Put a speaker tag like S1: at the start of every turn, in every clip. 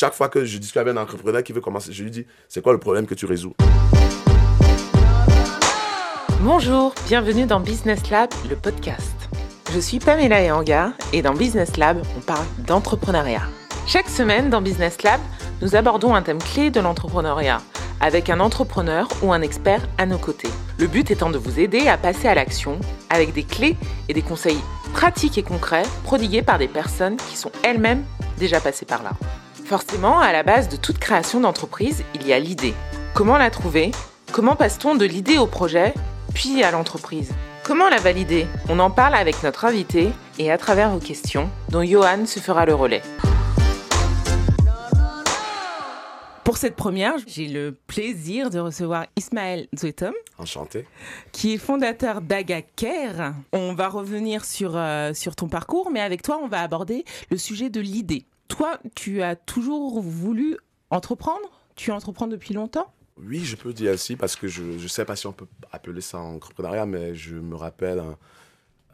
S1: chaque fois que je discute avec un entrepreneur qui veut commencer, je lui dis, c'est quoi le problème que tu résous?
S2: Bonjour, bienvenue dans Business Lab, le podcast. Je suis Pamela Ehanga et dans Business Lab, on parle d'entrepreneuriat. Chaque semaine dans Business Lab, nous abordons un thème clé de l'entrepreneuriat avec un entrepreneur ou un expert à nos côtés. Le but étant de vous aider à passer à l'action avec des clés et des conseils pratiques et concrets prodigués par des personnes qui sont elles-mêmes déjà passées par là. Forcément, à la base de toute création d'entreprise, il y a l'idée. Comment la trouver? Comment passe-t-on de l'idée au projet puis à l'entreprise? Comment la valider? On en parle avec notre invité et à travers vos questions, dont Johan se fera le relais. Pour cette première, j'ai le plaisir de recevoir Ismaël Zouetom.
S1: Enchanté.
S2: Qui est fondateur d'Agacare. On va revenir sur, euh, sur ton parcours, mais avec toi, on va aborder le sujet de l'idée. Toi, tu as toujours voulu entreprendre? Tu entreprends depuis longtemps?
S1: Oui, je peux dire ainsi parce que je ne sais pas si on peut appeler ça entrepreneuriat, mais je me rappelle, hein,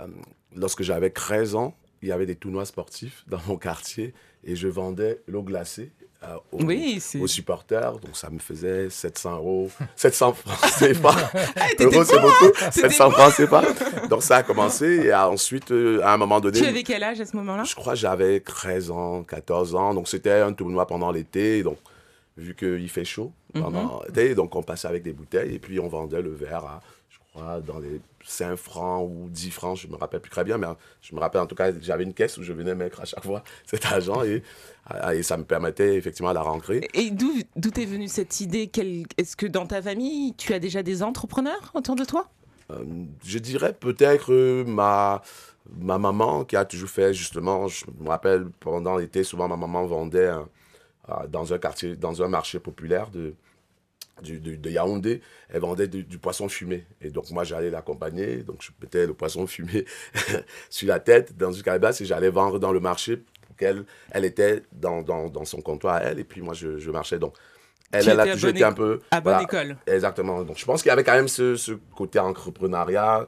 S1: euh, lorsque j'avais 13 ans, il y avait des tournois sportifs dans mon quartier et je vendais l'eau glacée euh, aux, supporters. Donc ça me faisait 700 euros, 700 francs CFA.
S2: euros, c'est beaucoup.
S1: 700 francs CFA. Donc ça a commencé et ensuite, euh, à un moment donné.
S2: Tu avais quel âge à ce moment-là?
S1: Je crois que j'avais 13 ans, 14 ans. Donc c'était un tournoi pendant l'été. Donc vu qu'il fait chaud. Pendant, mhm. Donc, on passait avec des bouteilles et puis on vendait le verre à, je crois, dans les 5 francs ou 10 francs, je me rappelle plus très bien, mais je me rappelle en tout cas, j'avais une caisse où je venais mettre à chaque fois cet argent et, et ça me permettait effectivement la rentrée.
S2: Et d'où est venue cette idée? Est-ce que dans ta famille, tu as déjà des entrepreneurs autour de toi?
S1: Euh, Je dirais peut-être euh, ma, ma maman qui a toujours fait justement, je me rappelle pendant l'été, souvent ma maman vendait dans un quartier, dans un marché populaire de, de, Yaoundé, elle vendait du, poisson fumé. Et donc, moi, j'allais l'accompagner. Donc, je mettais le poisson fumé sur la tête dans une calebasse et j'allais vendre dans le marché qu'elle elle était dans, dans, dans, son comptoir à elle. Et puis, moi, je, je marchais. Donc,
S2: elle, elle a toujours été un peu. À bonne école.
S1: Exactement. Donc, je pense qu'il y avait quand même ce, ce côté entrepreneuriat,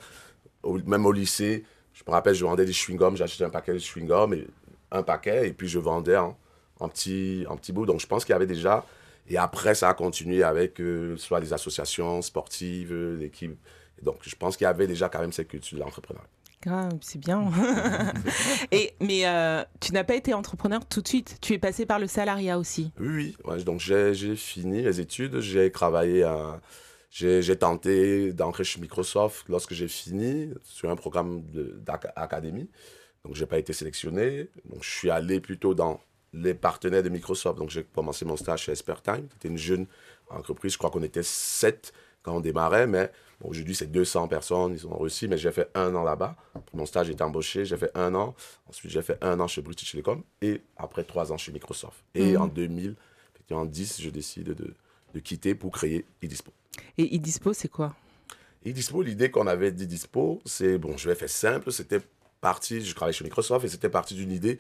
S1: même au lycée. Je me rappelle, je vendais des chewing-gums. J'achetais un paquet de chewing-gums, et un paquet, et puis je vendais. Hein en petit, en petit bout. Donc, je pense qu'il y avait déjà. Et après, ça a continué avec euh, soit les associations sportives, l'équipe. Donc, je pense qu'il y avait déjà quand même cette culture de l'entrepreneuriat.
S2: Grave, c'est bien. et, mais euh, tu n'as pas été entrepreneur tout de suite. Tu es passé par le salariat aussi.
S1: Oui, oui. donc, j'ai fini les études. J'ai travaillé à. J'ai tenté d'entrer chez Microsoft lorsque j'ai fini sur un programme d'académie. Donc, je n'ai pas été sélectionné. Donc, je suis allé plutôt dans les partenaires de Microsoft. Donc, j'ai commencé mon stage chez Espertime. C'était une jeune entreprise. Je crois qu'on était sept quand on démarrait, mais aujourd'hui, c'est 200 personnes. Ils ont réussi, mais j'ai fait un an là-bas. Mon stage était embauché. J'ai fait un an. Ensuite, j'ai fait un an chez British Telecom et après trois ans chez Microsoft. Et mhm. en 2010, je décide de, de quitter pour créer eDispo.
S2: Et eDispo, c'est quoi?
S1: eDispo, l'idée qu'on avait d'eDispo, c'est, bon, je vais faire simple, c'était parti, je travaillais chez Microsoft et c'était parti d'une idée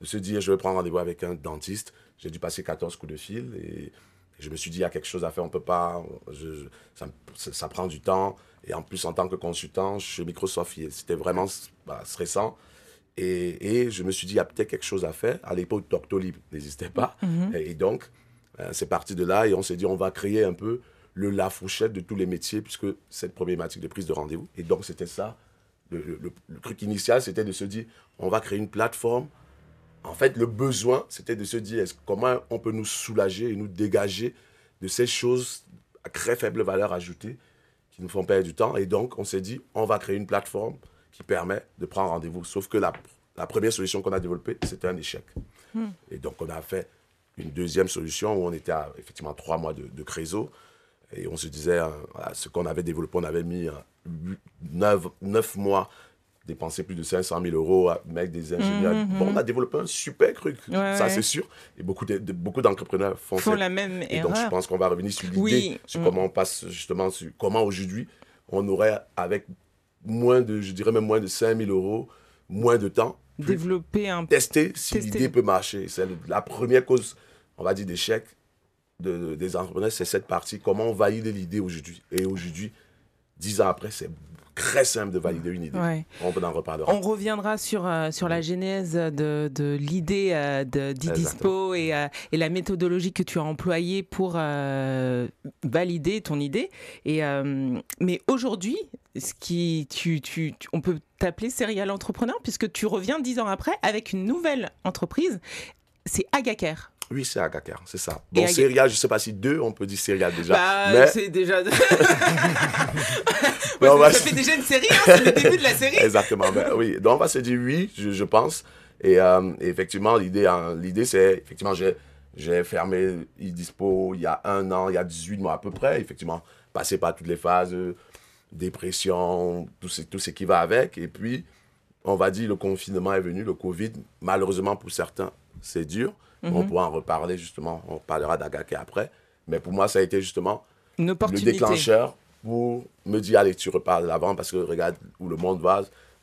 S1: de se dire, je vais prendre rendez-vous avec un dentiste. J'ai dû passer 14 coups de fil et, je me suis dit, il y a quelque chose à faire, on peut pas, ça, prend du temps. Et en plus, en tant que consultant chez Microsoft, c'était vraiment bah, stressant. Et, je me suis dit, il y a peut-être quelque chose à faire. À l'époque, Doctolib n'existait pas. Mm-hmm. et, donc, euh, c'est parti de là et on s'est dit, on va créer un peu le la fourchette de tous les métiers, puisque cette problématique de prise de rendez-vous. Et donc, c'était ça. le, truc initial, c'était de se dire, on va créer une plateforme en fait, le besoin, c'était de se dire comment on peut nous soulager et nous dégager de ces choses à très faible valeur ajoutée qui nous font perdre du temps? Et donc, on s'est dit, on va créer une plateforme qui permet de prendre rendez-vous. Sauf que la, première solution qu'on a développée, c'était un échec. Hmm. Et donc, on a fait une deuxième solution où on était à effectivement trois mois de, de. Et on se disait, euh, ce qu'on avait développé, on avait mis euh, neuf mois dépenser plus de 500 000 euros avec des ingénieurs. Mhm, bon, on a développé un super truc, ça c'est sûr. Et beaucoup, de, beaucoup d'entrepreneurs font,
S2: font la même
S1: et
S2: erreur.
S1: donc je pense qu'on va revenir sur l'idée, sur comment on passe justement, sur comment aujourd'hui on aurait avec moins de, je dirais même moins de 5 000 euros, moins de temps,
S2: développer un...
S1: Tester si l'idée peut marcher. C'est la première cause, on va dire, d'échec de, des entrepreneurs, c'est cette partie, comment on valide l'idée aujourd'hui. Et aujourd'hui, dix ans après, c'est très simple de valider une idée. On en reparlera.
S2: On reviendra sur, euh, sur la genèse de, de l'idée euh, d'Idispo et, euh, et, la méthodologie que tu as employée pour valider ton idée. Et, mais aujourd'hui, ce qui, tu, tu, on peut t'appeler serial entrepreneur puisque tu reviens dix ans après avec une nouvelle entreprise. C'est Agaker.
S1: Oui, c'est Agaker, c'est ça. Bon, Serial, je ne sais pas si deux, on peut dire Serial déjà.
S2: Bah, mais... c'est déjà. ça fait déjà une série, hein, c'est le début de la série.
S1: Exactement. Ben, oui, donc on va se dire oui, je, pense. Euh, et, effectivement, l'idée, hein, l'idée c'est, effectivement, j'ai, j'ai fermé Dispo il y a un an, il y a 18 mois à peu près. Effectivement, passé par toutes les phases, euh, dépression, tout ce, tout ce qui va avec. Et puis, on va dire, le confinement est venu, le Covid, malheureusement pour certains, c'est dur. On mhm. pourra en reparler justement, on parlera d'Agake après. Mais pour moi, ça a été justement le déclencheur pour me dire, allez, tu repars de l'avant parce que regarde où le monde va,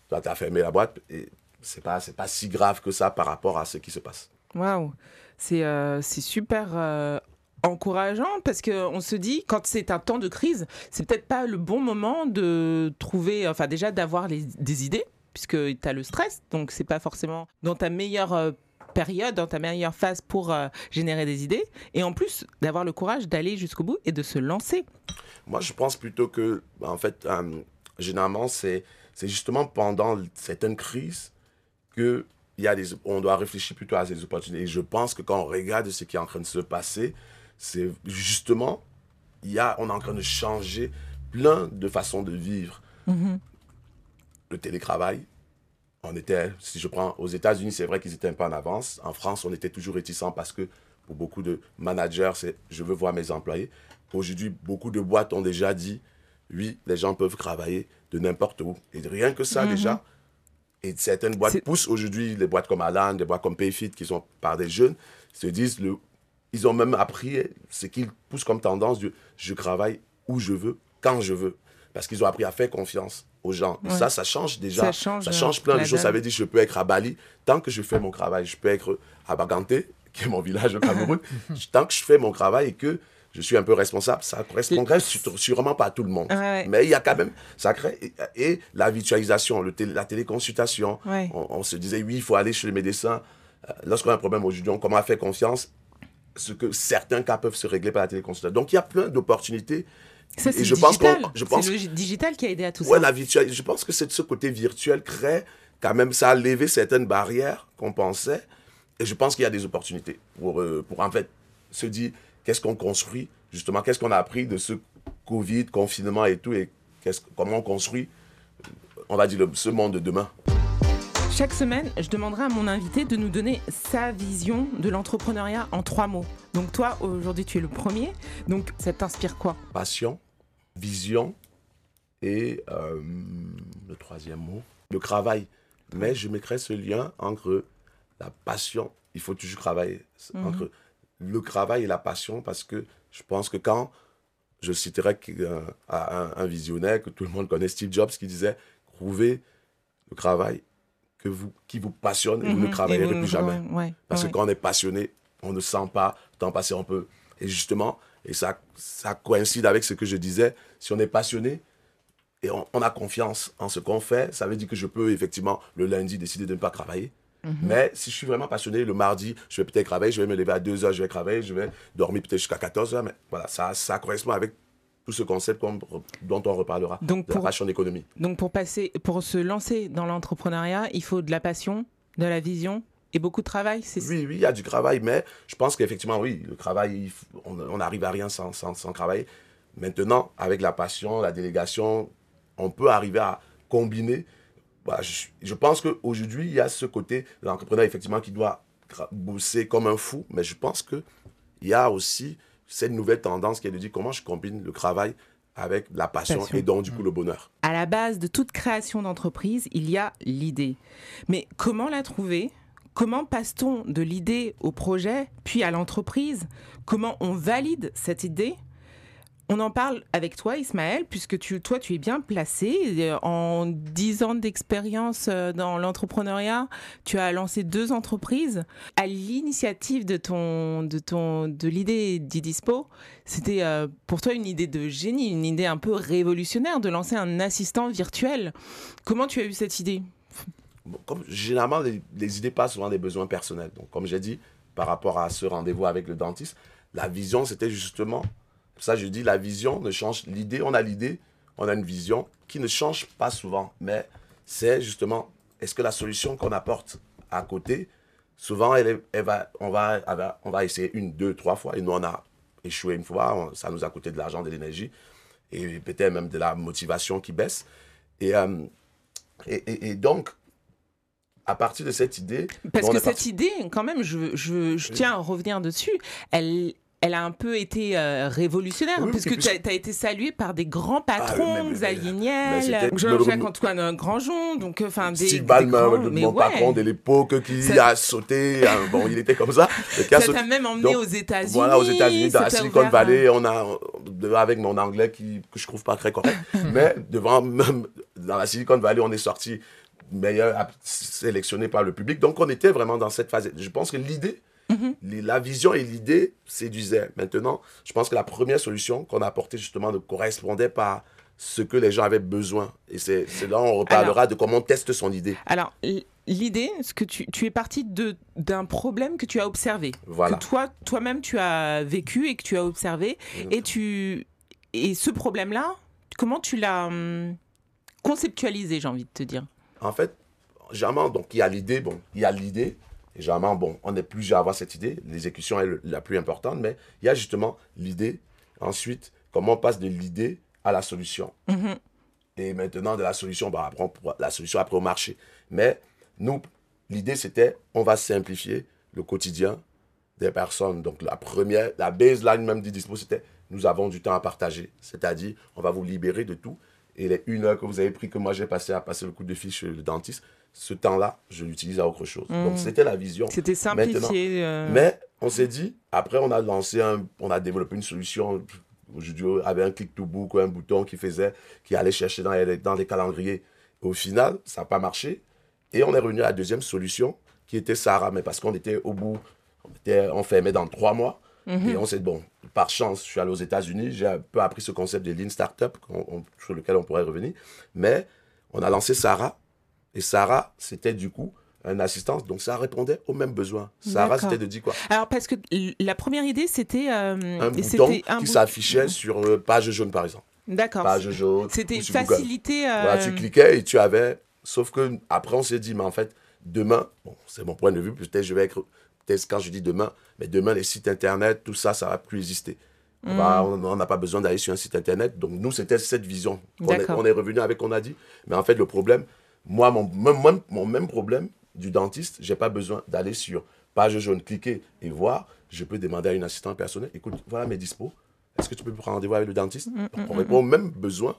S1: toi, tu as fermé la boîte et c'est pas, pas si grave que ça par rapport à ce qui se passe.
S2: Waouh, c'est, euh, super euh, encourageant parce qu'on se dit, quand c'est un temps de crise, c'est peut-être pas le bon moment de trouver, enfin déjà d'avoir des idées puisque tu as le stress, donc c'est pas forcément dans ta meilleure euh, période, dans ta meilleure phase pour euh, générer des idées, et en plus d'avoir le courage d'aller jusqu'au bout et de se lancer.
S1: Moi, je pense plutôt que, bah, en fait, euh, généralement, c'est justement pendant certaines crises que il y a des, on doit réfléchir plutôt à ces opportunités. Et je pense que quand on regarde ce qui est en train de se passer, c'est justement, il y a, on est en train de changer plein de façons de vivre. Mm-hmm. Le télétravail, on était, si je prends aux États-Unis, c'est vrai qu'ils étaient un peu en avance. En France, on était toujours réticents parce que pour beaucoup de managers, c'est je veux voir mes employés. Aujourd'hui, beaucoup de boîtes ont déjà dit oui, les gens peuvent travailler de n'importe où. Et rien que ça, mhm. déjà. Et certaines boîtes poussent aujourd'hui, les boîtes comme Alan, des boîtes comme Payfit, qui sont par des jeunes, se disent le, ils ont même appris ce qu'ils poussent comme tendance de je travaille où je veux, quand je veux. Parce qu'ils ont appris à faire confiance aux gens. Ça, ça change déjà. Ça change, plein de choses. Ça veut dire que je peux être à Bali tant que je fais mon travail. Je peux être à Baganté, qui est mon village au Cameroun, tant que je fais mon travail et que je suis un peu responsable. Ça correspondrait sûrement pas à tout le monde. Mais il y a quand même, ça crée, et, la virtualisation, le la téléconsultation. On, se disait, oui, il faut aller chez le médecin. Euh, lorsqu'on a un problème aujourd'hui, on commence à faire confiance. Ce que certains cas peuvent se régler par la téléconsultation. Donc, il y a plein d'opportunités
S2: ça, c'est le digital qui a aidé à tout
S1: ouais,
S2: ça.
S1: La virtuelle, je pense que ce côté virtuel crée quand même, ça a levé certaines barrières qu'on pensait. Et je pense qu'il y a des opportunités pour, euh, pour en fait se dire qu'est-ce qu'on construit, justement, qu'est-ce qu'on a appris de ce Covid, confinement et tout, et comment on construit, on va dire, ce monde de demain.
S2: Chaque semaine, je demanderai à mon invité de nous donner sa vision de l'entrepreneuriat en trois mots. Donc toi, aujourd'hui, tu es le premier. Donc ça t'inspire quoi?
S1: Passion, vision et euh, le troisième mot, le travail. Mais je mettrai ce lien entre la passion, il faut toujours travailler, mhm. entre le travail et la passion parce que je pense que quand je citerai euh, un, un visionnaire que tout le monde connaît, Steve Jobs, qui disait trouver le travail que vous, qui vous passionne et vous ne mhm. travaillerez plus jamais. Parce que quand on est passionné, on ne sent pas le temps passer un peu. Et justement, et ça, ça coïncide avec ce que je disais, si on est passionné et on, a confiance en ce qu'on fait, ça veut dire que je peux effectivement le lundi décider de ne pas travailler. Mhm. Mais si je suis vraiment passionné, le mardi, je vais peut-être travailler, je vais me lever à 2 heures, je vais travailler, je vais dormir peut-être jusqu'à 14 heures. Mais voilà, ça, ça correspond avec tout ce concept dont on reparlera, donc pour, la passion d'économie.
S2: Donc pour, passer, pour se lancer dans l'entrepreneuriat, il faut de la passion, de la vision et beaucoup de travail
S1: Oui, oui, il y a du travail, mais je pense qu'effectivement, oui, le travail, on n'arrive à rien sans, sans, sans, travailler. Maintenant, avec la passion, la délégation, on peut arriver à combiner. Bah, je, je, pense qu'aujourd'hui, il y a ce côté de l'entrepreneur, effectivement, qui doit bosser comme un fou, mais je pense qu'il y a aussi cette nouvelle tendance qui est de dire comment je combine le travail avec la passion, et donc du coup le bonheur.
S2: À la base de toute création d'entreprise, il y a l'idée. Mais comment la trouver? Comment passe-t-on de l'idée au projet, puis à l'entreprise? Comment on valide cette idée? On en parle avec toi, Ismaël, puisque toi, tu es bien placé. Euh, en 10 ans d'expérience euh, dans l'entrepreneuriat, tu as lancé deux entreprises. À l'initiative de, ton, de l'idée d'Idispo, c'était euh, pour toi une idée de génie, une idée un peu révolutionnaire de lancer un assistant virtuel. Comment tu as eu cette idée?
S1: Comme, Généralement, les, les idées passent souvent des besoins personnels. Donc, comme j'ai dit, par rapport à ce rendez-vous avec le dentiste, la vision, c'était justement ça, je dis, la vision ne change. L'idée, on a l'idée, on a une vision qui ne change pas souvent. Mais c'est justement, est-ce que la solution qu'on apporte à côté, souvent, elle, va, on, va, on va essayer une, deux, trois fois. Et nous, on a échoué une fois. ça nous a coûté de l'argent, de l'énergie. Et peut-être même de la motivation qui baisse. Et, euh, et, donc, à partir de cette idée.
S2: Parce que cette idée, quand même, je, je, je tiens à revenir dessus, elle, elle a un peu été euh, révolutionnaire, puisque tu as, été salué par des grands ah, patrons, Xavier Niel, Jean-Jacques Antoine Grandjean, donc euh, enfin des,
S1: Steve Ballmer, mon patron de l'époque qui a sauté, hein, bon il était comme ça.
S2: ça t'a même emmené aux États-Unis.
S1: Voilà, aux États-Unis, dans la Silicon Valley, on a avec mon anglais qui que je trouve pas très correct, mais devant même dans la Silicon Valley, on est sorti meilleur sélectionné par le public, donc on était vraiment dans cette phase. Je pense que l'idée Mhm. La vision et l'idée séduisaient. Maintenant, je pense que la première solution qu'on a apportée justement ne correspondait pas à ce que les gens avaient besoin. Et c'est là on reparlera de comment on teste son idée.
S2: Alors, l'idée, ce que tu, tu es parti d'un problème que tu as observé.
S1: Voilà.
S2: Que toi, toi-même, tu as vécu et que tu as observé. Et, tu, et ce problème-là, comment tu l'as hum, conceptualisé, j'ai envie de te dire?
S1: En fait, généralement, donc il y a l'idée, bon, il y a l'idée, et généralement, bon, on est plusieurs à avoir cette idée. L'exécution est la plus importante, mais il y a justement l'idée. Ensuite, comment on passe de l'idée à la solution. Mm-hmm. Et maintenant, de la solution, bah, on prend la solution après au marché. Mais nous, l'idée, c'était, on va simplifier le quotidien des personnes. Donc, la première, la baseline même du dispo, c'était, nous avons du temps à partager. C'est-à-dire, on va vous libérer de tout. Et les une heure que vous avez pris, que moi j'ai passé à passer le coup de fil chez le dentiste, ce temps-là, je l'utilise à autre chose. Donc mm. c'était la vision.
S2: C'était simplifié. Euh.
S1: Mais on s'est dit, après on a lancé, un, on a développé une solution. Aujourd'hui, avec un click to book, un bouton qui faisait, qui allait chercher dans les, dans les calendriers. Au final, ça n'a pas marché. Et on est revenu à la deuxième solution, qui était Sarah. Mais parce qu'on était au bout, on était enfermé dans trois mois. Mm-hmm. Et on s'est dit, bon, par chance, je suis allé aux États-Unis, j'ai un peu appris ce concept de Lean Startup, sur lequel on pourrait revenir. Mais on a lancé Sarah et Sarah, c'était du coup un assistant. Donc ça répondait aux mêmes besoins. Sarah, c'était de dire quoi
S2: Alors parce que la première idée, c'était euh,
S1: un bouton qui s'affichait sur euh, page jaune par exemple.
S2: D'accord.
S1: Page jaune.
S2: C'était facilité.
S1: Euh... tu cliquais et tu avais. Sauf que après on s'est dit, mais en fait, demain, bon, c'est mon point de vue. Peut-être je vais être. Peut-être quand je dis demain, mais demain les sites internet, tout ça, ça va plus exister. Hmm. On n'a pas besoin d'aller sur un site internet. Donc nous, c'était cette vision. On est, on est revenu avec, on a dit. Mais en fait, le problème, moi, mon, mon, mon même problème du dentiste, j'ai pas besoin d'aller sur page jaune, cliquer et voir. Je peux demander à une assistante personnelle, écoute, voilà mes dispos. Est-ce que tu peux prendre rendez-vous avec le dentiste mm, mm, On répond au même besoin,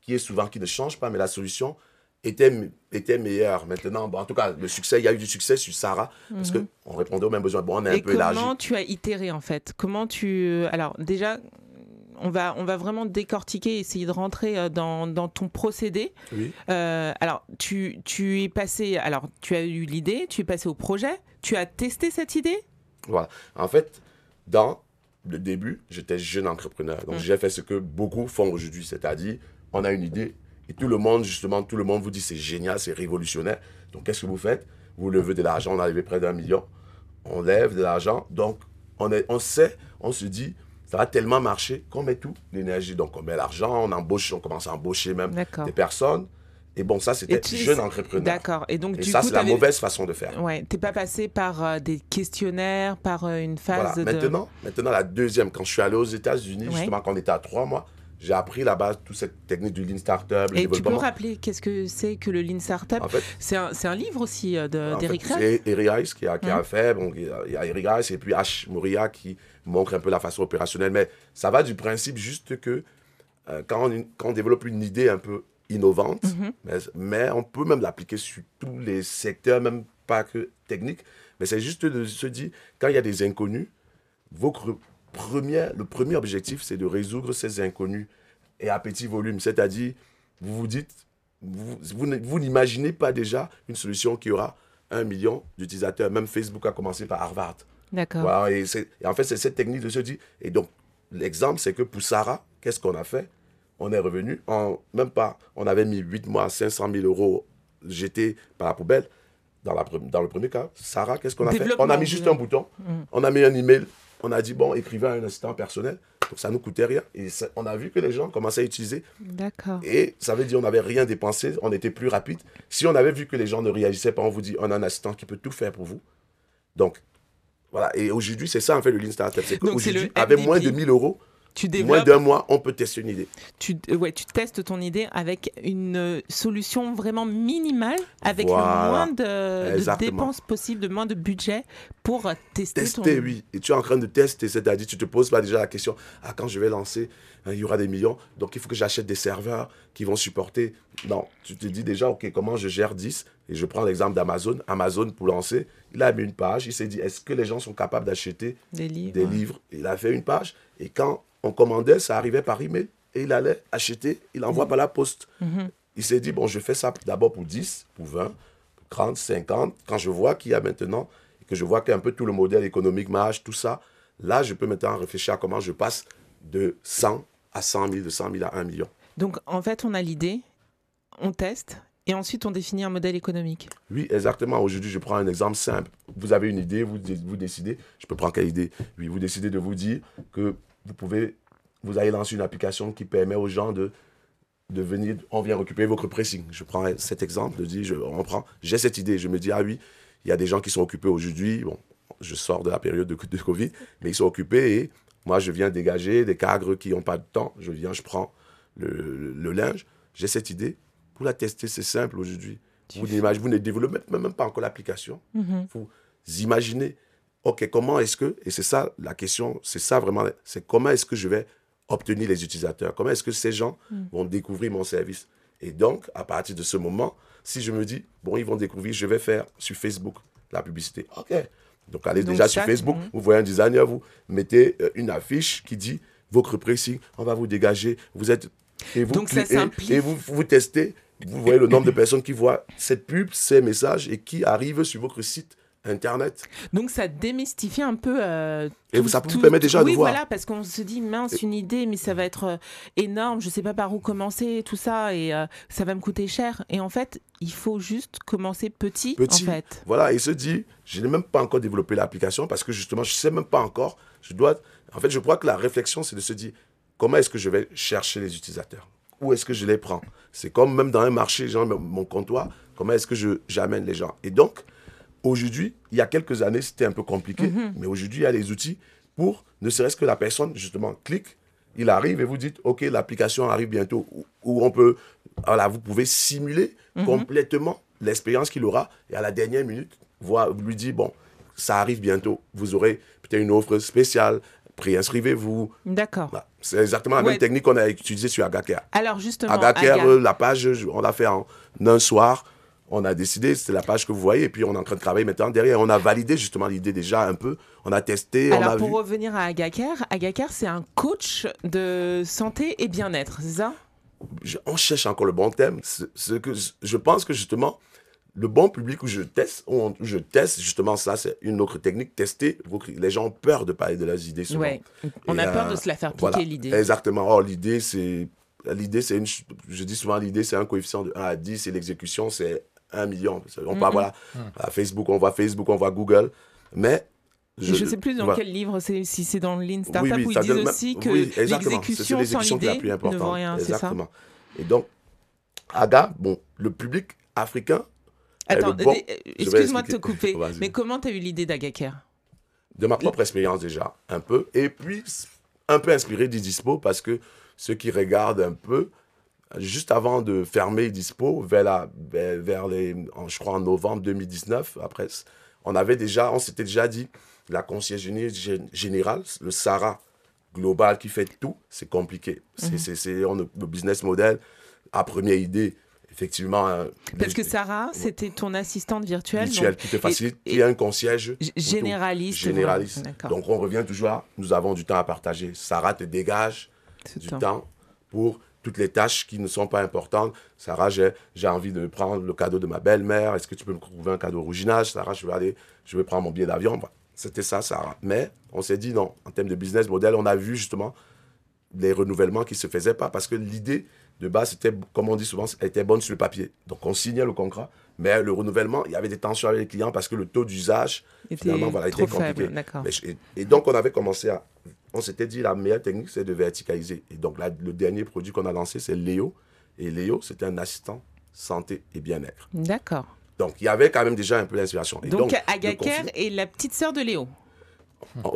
S1: qui est souvent, qui ne change pas, mais la solution était, était meilleure. Maintenant, bon, en tout cas, le succès, il y a eu du succès sur Sarah, parce parce qu'on répondait aux mêmes besoins. Bon, on est un peu élargi.
S2: Comment tu as itéré, en fait? Comment tu... Alors, déjà, on va, on va vraiment décortiquer, essayer de rentrer euh, dans, ton procédé. Euh, alors, tu, tu es passé, alors tu as eu l'idée, tu es passé au projet, tu as testé cette idée?
S1: Voilà. En fait, dans le début, j'étais jeune entrepreneur. Donc, hum. j'ai fait ce que beaucoup font aujourd'hui, c'est-à-dire, on a une idée et tout le monde, justement, tout le monde vous dit c'est génial, c'est révolutionnaire. Donc, qu'est-ce que vous faites? Vous levez de l'argent, on arrive près d'un million, on lève de l'argent. Donc, on, est, on sait, on se dit, ça va tellement marcher qu'on met tout l'énergie. Donc, on met l'argent, on embauche, on commence à embaucher même des personnes. Et bon, ça, c'était jeune entrepreneur.
S2: D'accord.
S1: Et donc, et ça, c'est la mauvaise façon de faire.
S2: Ouais. T'es pas passé par euh, des questionnaires, par euh, une phase
S1: de... Maintenant, maintenant, la deuxième, quand je suis allé aux États-Unis, justement, quand on était à trois mois, j'ai appris là-bas toute cette technique du Lean Startup.
S2: Et tu peux rappeler qu'est-ce que c'est que le Lean Startup C'est un, un, livre aussi euh, d'Eric Rice
S1: C'est Eric Rice qui a, qui a fait. Bon, il y a Eric Rice et puis H. Moria qui montre un peu la façon opérationnelle. Mais ça va du principe juste que euh, quand, on, quand, on, développe une idée un peu innovante, mhm. mais, mais, on peut même l'appliquer sur tous les secteurs, même pas que technique. Mais c'est juste de se dire, quand il y a des inconnus, vos première, le premier objectif, c'est de résoudre ces inconnus et à petit volume. C'est-à-dire, vous vous dites, vous, vous, n'imaginez pas déjà une solution qui aura un million d'utilisateurs. Même Facebook a commencé par Harvard.
S2: D'accord.
S1: et, en fait, c'est cette technique de se dire. Et donc, l'exemple, c'est que pour Sarah, qu'est-ce qu'on a fait? On est revenu en même pas. On avait mis 8 mois, 500 000 euros jetés par la poubelle. Dans, la, dans le premier cas, Sarah, qu'est-ce qu'on a fait? On a mis juste un bouton, mm. on a mis un email, on a dit, bon, écrivez un assistant personnel. Donc ça ne nous coûtait rien. Et on a vu que les gens commençaient à utiliser.
S2: D'accord.
S1: Et ça veut dire qu'on n'avait rien dépensé, on était plus rapide. Si on avait vu que les gens ne réagissaient pas, on vous dit, on a un assistant qui peut tout faire pour vous. Donc, voilà. Et aujourd'hui, c'est ça, en fait, le Lean Startup. C'est qu'aujourd'hui, avec moins de 1000 euros, tu Moins d'un mois, on peut tester une idée.
S2: Tu, ouais, tu testes ton idée avec une euh, solution vraiment minimale, avec le moins de, dépenses possibles, de moins de budget pour tester.
S1: Tester, oui. Et tu es en train de tester, c'est-à-dire tu te poses pas déjà la question, ah, quand je vais lancer, hein, il y aura des millions, donc il faut que j'achète des serveurs qui vont supporter. Non, tu te dis déjà, ok, comment je gère 10 Et je prends l'exemple d'Amazon. Amazon, pour lancer, il a mis une page, il s'est dit, est-ce que les gens sont capables d'acheter
S2: des livres,
S1: des livres? Il a fait une page, et quand on commandait, ça arrivait par email. Et il allait acheter, il envoie par la poste. Mhm. Il s'est dit, bon, je fais ça d'abord pour 10, pour 20, pour 30, 50. Quand je vois qu'il y a maintenant, et que je vois qu'un peu tout le modèle économique marche, tout ça, là, je peux maintenant réfléchir à comment je passe de 100 à 100 000, de 100 000 à 1 million.
S2: Donc, en fait, on a l'idée, on teste, et ensuite on définit un modèle économique.
S1: Oui, exactement. Aujourd'hui, je prends un exemple simple. Vous avez une idée, vous, vous décidez, je peux prendre quelle idée? Oui, vous décidez de vous dire que vous pouvez, vous allez lancer une application qui permet aux gens de, de venir, on vient récupérer votre pressing. Je prends cet exemple, de dire, je, on prend, j'ai cette idée, je me dis, ah oui, il y a des gens qui sont occupés aujourd'hui, bon, je sors de la période de, Covid, mais ils sont occupés et moi, je viens dégager des cadres qui n'ont pas de temps, je viens, je prends le, le, linge, j'ai cette idée, pour la tester, c'est simple aujourd'hui. Vous, vous ne développez même pas encore l'application. Mm-hmm. Vous imaginez OK, comment est-ce que, et c'est ça la question, c'est ça vraiment, c'est comment est-ce que je vais obtenir les utilisateurs? Comment est-ce que ces gens hmm. vont découvrir mon service? Et donc, à partir de ce moment, si je me dis, bon, ils vont découvrir, je vais faire sur Facebook la publicité. OK. Donc, allez déjà sur Facebook, vous voyez un designer, vous mettez euh, une affiche qui dit, votre pressing, on va vous dégager, vous êtes...
S2: Et vous, donc,
S1: et vous, vous testez, vous voyez le nombre de personnes qui voient cette pub, ces messages et qui arrivent sur votre site Internet.
S2: Donc ça démystifie un peu. Euh,
S1: et ça vous permet déjà
S2: de
S1: voir.
S2: Oui, voilà, parce qu'on se dit mince, une idée, mais ça va être euh, énorme, je sais pas par où commencer, tout ça, et euh, ça va me coûter cher. Et en fait, il faut juste commencer petit, petit. en fait.
S1: Voilà, et se dit, je n'ai même pas encore développé l'application parce que justement, je sais même pas encore. Je dois. En fait, je crois que la réflexion, c'est de se dire, comment est-ce que je vais chercher les utilisateurs? Où est-ce que je les prends C'est comme même dans un marché, genre mon comptoir, comment est-ce que je j'amène les gens Et donc Aujourd'hui, il y a quelques années, c'était un peu compliqué, mhm. mais aujourd'hui, il y a les outils pour, ne serait-ce que la personne, justement, clique, il arrive et vous dites, OK, l'application arrive bientôt, ou on peut, voilà, vous pouvez simuler mhm. complètement l'expérience qu'il aura, et à la dernière minute, voir, lui dire, bon, ça arrive bientôt, vous aurez peut-être une offre spéciale, préinscrivez-vous.
S2: D'accord.
S1: C'est exactement la même technique qu'on a utilisée sur Agacare.
S2: Alors justement,
S1: Agacare, la page, on l'a fait en un soir on a décidé, c'est la page que vous voyez, et puis on est en train de travailler maintenant derrière. On a validé justement l'idée déjà un peu, on a testé.
S2: Alors
S1: on a
S2: pour revenir à Agacare, Agacare c'est un coach de santé et bien-être, c'est ça?
S1: On cherche encore le bon thème. Ce que je pense que justement, le bon public où je teste, où, je teste justement ça, c'est une autre technique, tester. Les gens ont peur de parler de leurs idées souvent. Ouais.
S2: On a peur de se la faire piquer l'idée.
S1: Exactement. Or l'idée c'est l'idée c'est une je dis souvent l'idée c'est un coefficient de 1 à 10 et l'exécution c'est un million. On parle, voilà, à Facebook, on voit Facebook, on voit Google. Mais
S2: je ne sais plus dans quel livre, si c'est dans le Lean Startup, où ils disent aussi que l'exécution sans l'idée ne vaut rien. Exactement.
S1: Et donc, AGA, bon, le public africain.
S2: Attends, excuse-moi de te couper, mais comment tu as eu l'idée d'Agacare
S1: De ma propre expérience déjà, un peu. Et puis, un peu inspiré d'Idispo, parce que ceux qui regardent un peu, juste avant de fermer Dispo, vers, la, vers les, je crois en novembre 2019, après, on avait déjà, on s'était déjà dit, la conciergerie générale, le SARA global qui fait tout, c'est compliqué. C'est mhm. le business model, à première idée, effectivement. euh,
S2: Parce que Sarah, c'était ton assistante virtuelle.
S1: virtuel
S2: donc-
S1: qui te facilite,
S2: et-
S1: qui est un concierge.
S2: Généraliste.
S1: Généraliste. Donc on revient toujours à nous avons du temps à partager. Sarah te dégage du
S2: temps.
S1: temps pour toutes les tâches qui ne sont pas importantes. Sarah, j'ai envie de prendre le cadeau de ma belle-mère. Est-ce que tu peux me trouver un cadeau originage Sarah, je vais aller, je vais prendre mon billet d'avion. C'était ça, Sarah. Mais on s'est dit non. En termes de business model, on a vu justement les renouvellements qui ne se faisaient pas parce que l'idée de base, c'était, comme on dit souvent, elle était bonne sur le papier. Donc on signait le contrat, mais le renouvellement, il y avait des tensions avec les clients parce que le taux d'usage,
S2: Était
S1: finalement, voilà,
S2: trop
S1: était compliqué.
S2: faible.
S1: Mais et, et donc, on avait commencé à. On s'était dit, la meilleure technique, c'est de verticaliser. Et donc, là, le dernier produit qu'on a lancé, c'est Léo. Et Léo, c'était un assistant santé et bien-être.
S2: D'accord.
S1: Donc, il y avait quand même déjà un peu d'inspiration. Et
S2: Donc,
S1: le
S2: Agaker
S1: conflit-
S2: est la petite sœur de Léo.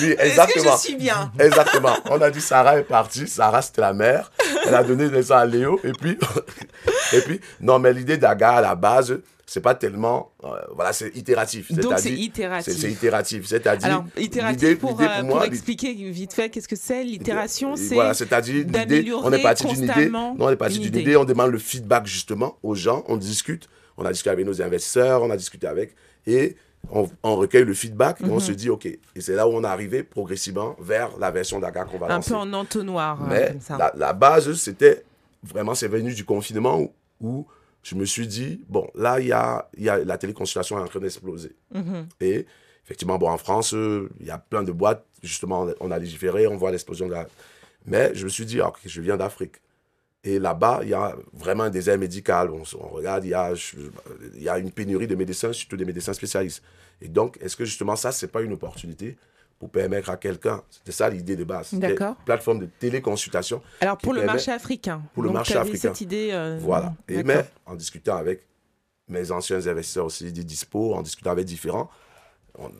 S1: Oui,
S2: Est-ce que
S1: exactement.
S2: je suis bien?
S1: Exactement. On a dit Sarah est partie. Sarah, c'était la mère. Elle a donné naissance à Léo. Et puis, et puis non, mais l'idée d'Aga, à la base, c'est pas tellement. euh, voilà, c'est itératif.
S2: Donc, c'est itératif.
S1: C'est itératif. C'est-à-dire.
S2: Alors, itératif,
S1: l'idée-
S2: pour, euh, pour
S1: moi,
S2: expliquer vite fait, qu'est-ce que c'est L'itération, c'est
S1: Voilà, c'est-à-dire l'idée, on est parti d'une idée. Non, on est parti
S2: une
S1: d'une
S2: idée.
S1: idée. on demande le feedback justement aux gens, on discute, on a discuté avec nos investisseurs, on a discuté avec, et on, on recueille le feedback et on
S2: Mhm.
S1: se dit, OK. Et c'est là où on est arrivé progressivement vers la version d'Aga qu'on va
S2: un
S1: lancer.
S2: peu en entonnoir, euh,
S1: Mais
S2: comme ça.
S1: la, la base, c'était vraiment, c'est venu du confinement où, où je me suis dit, bon, là, il y a, y a la téléconsultation est en train d'exploser.
S2: Mhm.
S1: Et effectivement, bon, en France, euh, il y a plein de boîtes, justement, on a légiféré, on voit l'explosion de la... Mais je me suis dit, ok, je viens d'Afrique. Et là-bas, il y a vraiment un désert médical. On, regarde, il y, a, je- il y a une pénurie de médecins, surtout des médecins spécialistes. Et donc, est-ce que justement, ça, c'est pas une opportunité pour permettre à quelqu'un, c'était ça l'idée de base,
S2: D'accord.
S1: une plateforme de téléconsultation
S2: Alors, pour le
S1: permet-
S2: marché africain.
S1: Pour le
S2: Donc,
S1: marché africain.
S2: cette idée. euh,
S1: voilà. Et mais en discutant avec mes anciens investisseurs aussi des dispo, en discutant avec différents, on,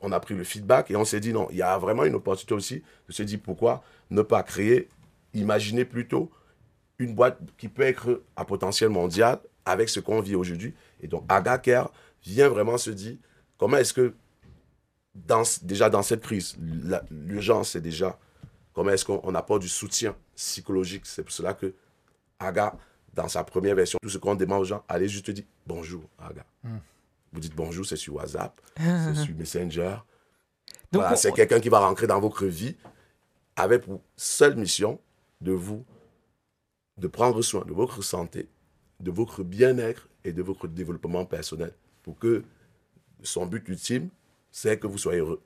S1: on a pris le feedback et on s'est dit non, il y a vraiment une opportunité aussi de se dire pourquoi ne pas créer, imaginer plutôt une boîte qui peut être à potentiel mondial avec ce qu'on vit aujourd'hui. Et donc Agacare vient vraiment se dire comment est-ce que dans, déjà dans cette crise, l'urgence c'est déjà comment est-ce qu'on on apporte du soutien psychologique? C'est pour cela que Aga, dans sa première version, tout ce qu'on demande aux gens, allez juste dire bonjour, Aga. Vous dites bonjour, c'est sur WhatsApp, c'est sur Messenger.
S2: Donc,
S1: Voilà,
S2: on-
S1: c'est quelqu'un qui va rentrer dans votre vie avec pour seule mission de vous, de prendre soin de votre santé, de votre bien-être et de votre développement personnel. Pour que son but ultime, c'est que vous soyez heureux.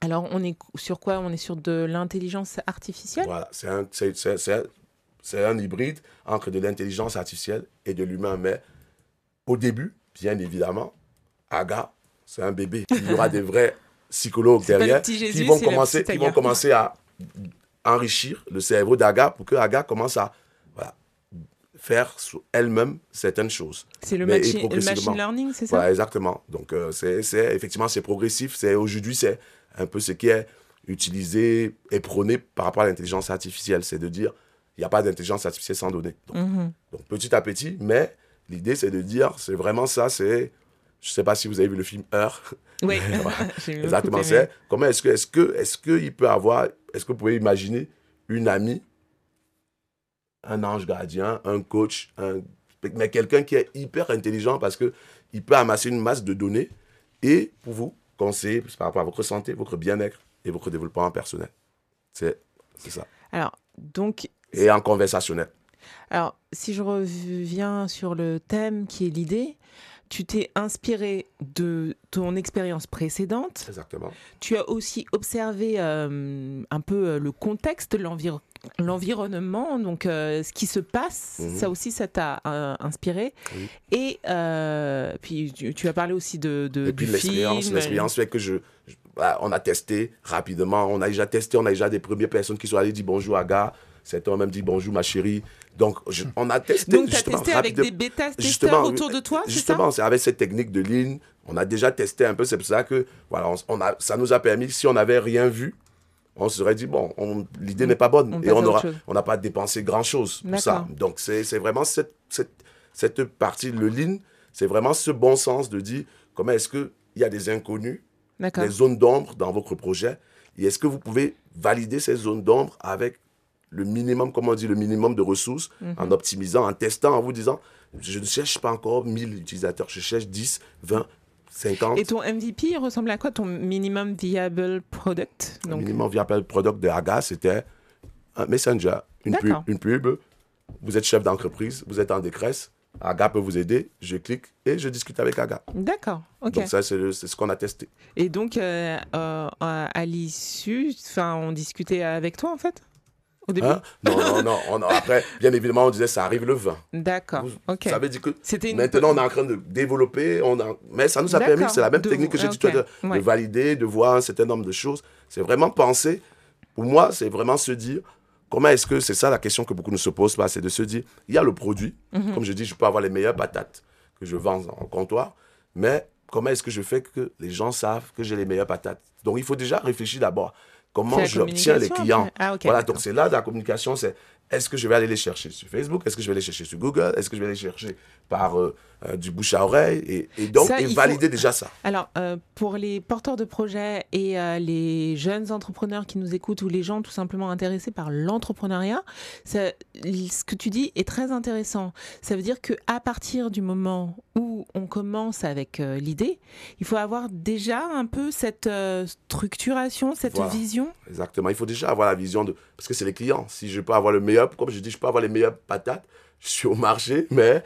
S2: Alors, on est sur quoi? On est sur de l'intelligence artificielle?
S1: Voilà, c'est un, un hybride entre de l'intelligence artificielle et de l'humain. Mais au début, bien évidemment, Aga, c'est un bébé. Il y aura des vrais psychologues derrière
S2: Jésus,
S1: qui, vont commencer, qui vont commencer à enrichir le cerveau d'Aga pour que Aga commence à faire elle-même certaines choses.
S2: C'est le, machi- machine learning, c'est ça
S1: Voilà, exactement. Donc, euh, c'est effectivement, c'est progressif. C'est Aujourd'hui, c'est un peu ce qui est utilisé et prôné par rapport à l'intelligence artificielle. C'est de dire, il n'y a pas d'intelligence artificielle sans données. Donc,
S2: Mhm.
S1: donc, petit à petit, mais l'idée, c'est de dire, c'est vraiment ça, c'est... Je ne sais pas si vous avez vu le film Heure.
S2: Oui,
S1: Exactement, c'est comment est-ce que, est-ce que, est-ce qu'il peut avoir, est-ce que vous pouvez imaginer une amie, un ange gardien, un coach, un, mais quelqu'un qui est hyper intelligent parce que il peut amasser une masse de données et pour vous conseiller par rapport à votre santé, votre bien-être et votre développement personnel. C'est, c'est ça.
S2: Alors, donc,
S1: Et en conversationnel.
S2: alors, si je reviens sur le thème qui est l'idée, tu t'es inspiré de ton expérience précédente.
S1: Exactement.
S2: Tu as aussi observé euh, un peu euh, le contexte, l'envir- l'environnement, donc euh, ce qui se passe.
S1: Mhm.
S2: Ça aussi, ça t'a euh, inspiré.
S1: Oui.
S2: Et puis, tu, tu as parlé aussi de, de
S1: Et puis l'expérience, l'expérience fait que je, je- voilà, on a testé rapidement, on a déjà testé, on a déjà des premières personnes qui sont allées dire bonjour à gars, certains ont même dit bonjour ma chérie. Donc je- on a testé
S2: Donc, tu as
S1: justement
S2: testé avec des bêta-testeurs
S1: Justement,
S2: autour de toi,
S1: Justement, c'est avec cette technique de ligne, on a déjà testé un peu, c'est pour ça que voilà, on, on a, ça nous a permis, si on n'avait rien vu, on se serait dit, bon, on- l'idée n'est pas bonne
S2: on
S1: et on aura, on n'a pas dépensé grand-chose pour ça. Donc c'est vraiment cette, cette, cette partie, le lean, c'est vraiment ce bon sens de dire comment est-ce qu'il y a des inconnus des zones d'ombre dans votre projet et est-ce que vous pouvez valider ces zones d'ombre avec le minimum, comment on dit, le minimum de ressources,
S2: Mhm.
S1: en optimisant, en testant, en vous disant, je ne cherche pas encore 1000 utilisateurs, je cherche 10, 20, 50.
S2: Et ton MVP il ressemble à quoi Ton minimum viable product?
S1: Le minimum viable product de Aga, c'était un messenger, une pub, une pub. Vous êtes chef d'entreprise, vous êtes en détresse, Aga peut vous aider, je clique et je discute avec Aga.
S2: D'accord, ok.
S1: Donc ça, c'est ce qu'on a testé.
S2: Et donc, euh, euh, à l'issue, on discutait avec toi en fait? Au début
S1: Hein? Non, non, non, on- après, bien évidemment, on disait ça arrive le 20.
S2: D'accord, ok.
S1: Ça veut dire que
S2: une...
S1: maintenant, on est en train de développer, on a... mais ça nous a permis, c'est la même
S2: De-
S1: technique que j'ai dit
S2: ok.
S1: tout à l'heure,
S2: Ouais.
S1: de valider, de voir un certain nombre de choses. C'est vraiment penser, pour moi, c'est vraiment se dire, comment est-ce que, c'est ça la question que beaucoup ne se posent pas, c'est de se dire, il y a le produit,
S2: Mhm.
S1: comme je dis, je peux avoir les meilleures patates que je vends en comptoir, mais comment est-ce que je fais que les gens savent que j'ai les meilleures patates? Donc il faut déjà réfléchir d'abord, comment j'obtiens les clients.
S2: Ah,
S1: voilà, donc c'est là la communication, c'est est-ce que je vais aller les chercher sur Facebook, est-ce que je vais les chercher sur Google, est-ce que je vais les chercher par euh, euh, du bouche à oreille, et, et donc
S2: Ça,
S1: et
S2: faut-
S1: valider déjà ça.
S2: Alors, euh, pour les porteurs de projets et les jeunes entrepreneurs qui nous écoutent ou les gens tout simplement intéressés par l'entrepreneuriat, ce que tu dis est très intéressant. Ça veut dire que à partir du moment où on commence avec l'idée, il faut avoir déjà un peu cette structuration, cette
S1: Voilà.
S2: vision.
S1: Exactement, il faut déjà avoir la vision de... Parce que c'est les clients, si je peux avoir le meilleur, comme je dis, je peux avoir les meilleures patates, je suis au marché, mais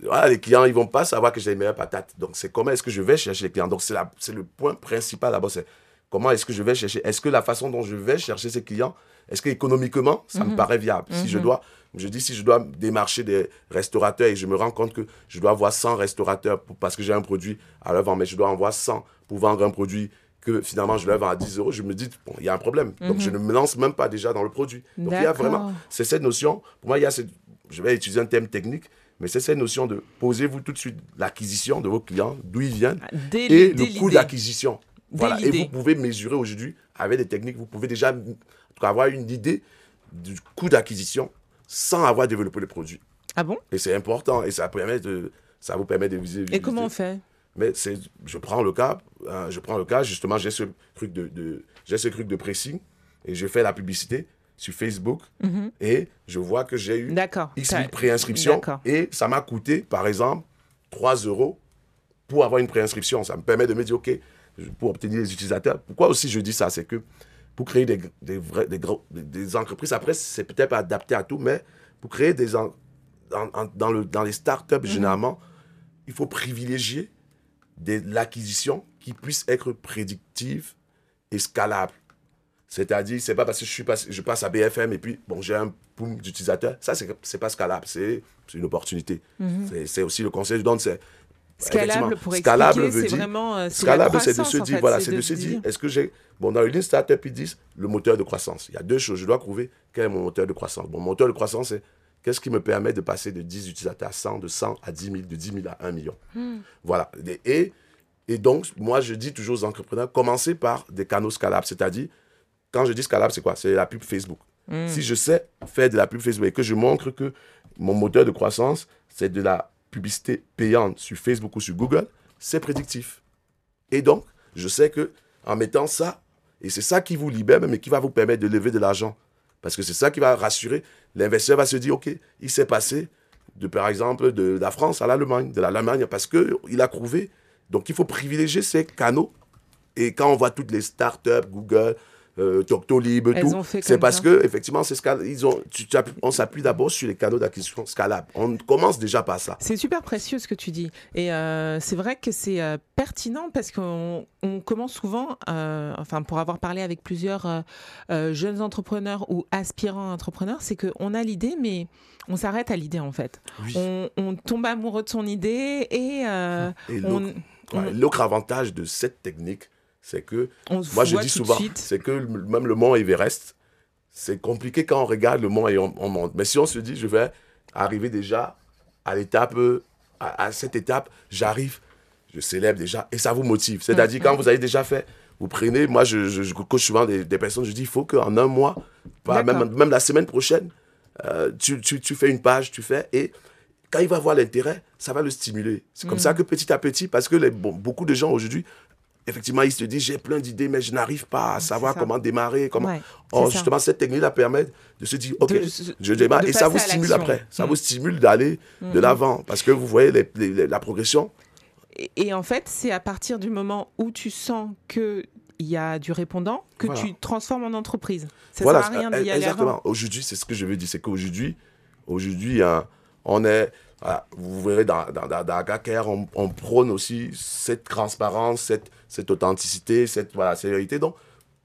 S1: voilà, les clients, ils vont pas savoir que j'ai les meilleures patates. Donc c'est comment est-ce que je vais chercher les clients? Donc c'est le point principal là-bas, c'est comment est-ce que je vais chercher? Est-ce que la façon dont je vais chercher ces clients, est-ce que économiquement, ça me
S2: Mhm.
S1: paraît viable? Si je
S2: Mhm.
S1: dois, je dis, si je dois démarcher des restaurateurs et je me rends compte que je dois avoir 100 restaurateurs pour- parce que j'ai un produit à leur vendre, mais je dois en avoir 100 pour vendre un produit que finalement je vends à 10 euros, je me dis, bon, il y a un problème. Donc
S2: Mhm.
S1: je ne me lance même pas déjà dans le produit. Donc il y a vraiment, c'est cette notion, pour moi, il y a cette, je vais utiliser un terme technique, mais c'est cette notion de posez-vous tout de suite l'acquisition de vos clients, d'où ils viennent,
S2: Dès,
S1: et
S2: dès
S1: le coût d'acquisition. Voilà. Et vous pouvez mesurer aujourd'hui, avec des techniques, vous pouvez déjà avoir une idée du coût d'acquisition sans avoir développé le produit.
S2: Ah bon?
S1: Et c'est important, et ça, permet de, ça vous permet de viser.
S2: Et comment on fait?
S1: Mais je prends le cas, euh, je prends le cas, justement, j'ai ce truc de, de- j'ai ce truc de pressing et je fais la publicité sur Facebook
S2: Mhm.
S1: et je vois que j'ai eu. X
S2: D'accord.
S1: et ça m'a coûté, par exemple, 3 euros pour avoir une préinscription. Ça me permet de me dire, OK, pour obtenir les utilisateurs. Pourquoi aussi je dis ça? C'est que pour créer des, des, vrais- des, gros- des- des entreprises, après, c'est peut-être pas adapté à tout, mais pour créer des. en- dans, le, dans les startups, généralement, il faut privilégier de l'acquisition qui puisse être prédictive et scalable. C'est-à-dire, c'est pas parce que je, suis pas, je passe à BFM et puis, bon, j'ai un boom d'utilisateurs. Ça, c'est pas scalable. C'est une opportunité. C'est- C'est aussi le conseil que je donne, c'est...
S2: Mhm. Scalable, pour
S1: scalable veut dire-
S2: vraiment euh,
S1: Scalable, c'est de se dire,
S2: fait,
S1: voilà, c'est de se dire,
S2: dire-
S1: est-ce que j'ai... Bon, dans une startup, ils disent le moteur de croissance. Il y a deux choses. Je dois trouver quel est mon moteur de croissance. Bon, mon moteur de croissance, c'est qu'est-ce qui me permet de passer de 10 utilisateurs à 100, de 100 à 10 000, de 10 000 à 1 million?
S2: Hmm.
S1: Voilà. Et, et, et donc, moi, je dis toujours aux entrepreneurs, commencez par des canaux scalables. C'est-à-dire, quand je dis scalable, c'est quoi? C'est la pub Facebook.
S2: Hmm.
S1: Si je sais faire de la pub Facebook et que je montre que mon moteur de croissance, c'est de la publicité payante sur Facebook ou sur Google, c'est prédictif. Et donc, je sais que en mettant ça, et c'est ça qui vous libère, mais qui va vous permettre de lever de l'argent. Parce que c'est ça qui va rassurer. L'investisseur va se dire, OK, il s'est passé, de, par exemple, de la France à l'Allemagne, de l'Allemagne, parce qu'il a trouvé. Donc, il faut privilégier ces canaux. Et quand on voit toutes les startups, Google, euh, Doctolib,
S2: Elles
S1: tout, c'est parce
S2: ça.
S1: que effectivement, c'est scal- ils ont, tu- tu appuies- on s'appuie d'abord sur les canaux d'acquisition scalables. On commence déjà par ça.
S2: C'est super précieux ce que tu dis. Et euh, c'est vrai que c'est euh, pertinent parce qu'on on commence souvent, euh, enfin pour avoir parlé avec plusieurs jeunes entrepreneurs ou aspirants entrepreneurs, c'est qu'on a l'idée, mais on s'arrête à l'idée en fait.
S1: Oui.
S2: On, on tombe amoureux de son idée et
S1: Et
S2: on-
S1: ouais, l'autre avantage de cette technique, c'est que
S2: on
S1: Moi, je dis souvent, c'est que même le mont Everest, c'est compliqué quand on regarde le mont et on, on monte. Mais si on se dit, je vais arriver déjà à l'étape, à, à cette étape, j'arrive, je célèbre déjà, et ça vous motive. C'est-à-dire, quand vous avez déjà fait, vous prenez, moi, je, je, je coach souvent des, des personnes, je dis, il faut qu'en un mois, pas, même, même la semaine prochaine, euh, tu, tu, tu fais une page, tu fais, et quand il va voir l'intérêt, ça va le stimuler. C'est comme
S2: Mm.
S1: ça que petit à petit, parce que les, bon, beaucoup de gens aujourd'hui, effectivement, il se dit, j'ai plein d'idées, mais je n'arrive pas à savoir comment démarrer. Comment...
S2: Ouais, ça.
S1: justement, cette technique-là permet de se dire, OK,
S2: De-
S1: je démarre. Et ça vous stimule après. Ça
S2: Mm.
S1: vous stimule d'aller de l'avant. Parce que vous voyez les- les- les- la progression.
S2: Et, et en fait, c'est à partir du moment où tu sens que il y a du répondant que
S1: Voilà.
S2: tu transformes en entreprise. Ça
S1: voilà,
S2: sert à rien d'y aller
S1: exactement. Aujourd'hui, c'est ce que je veux dire. C'est qu'aujourd'hui, aujourd'hui, hein, on est. voilà, vous verrez dans, dans, dans, dans Agaker, on, on prône aussi cette transparence, cette, cette authenticité, cette voilà, sévérité. Donc,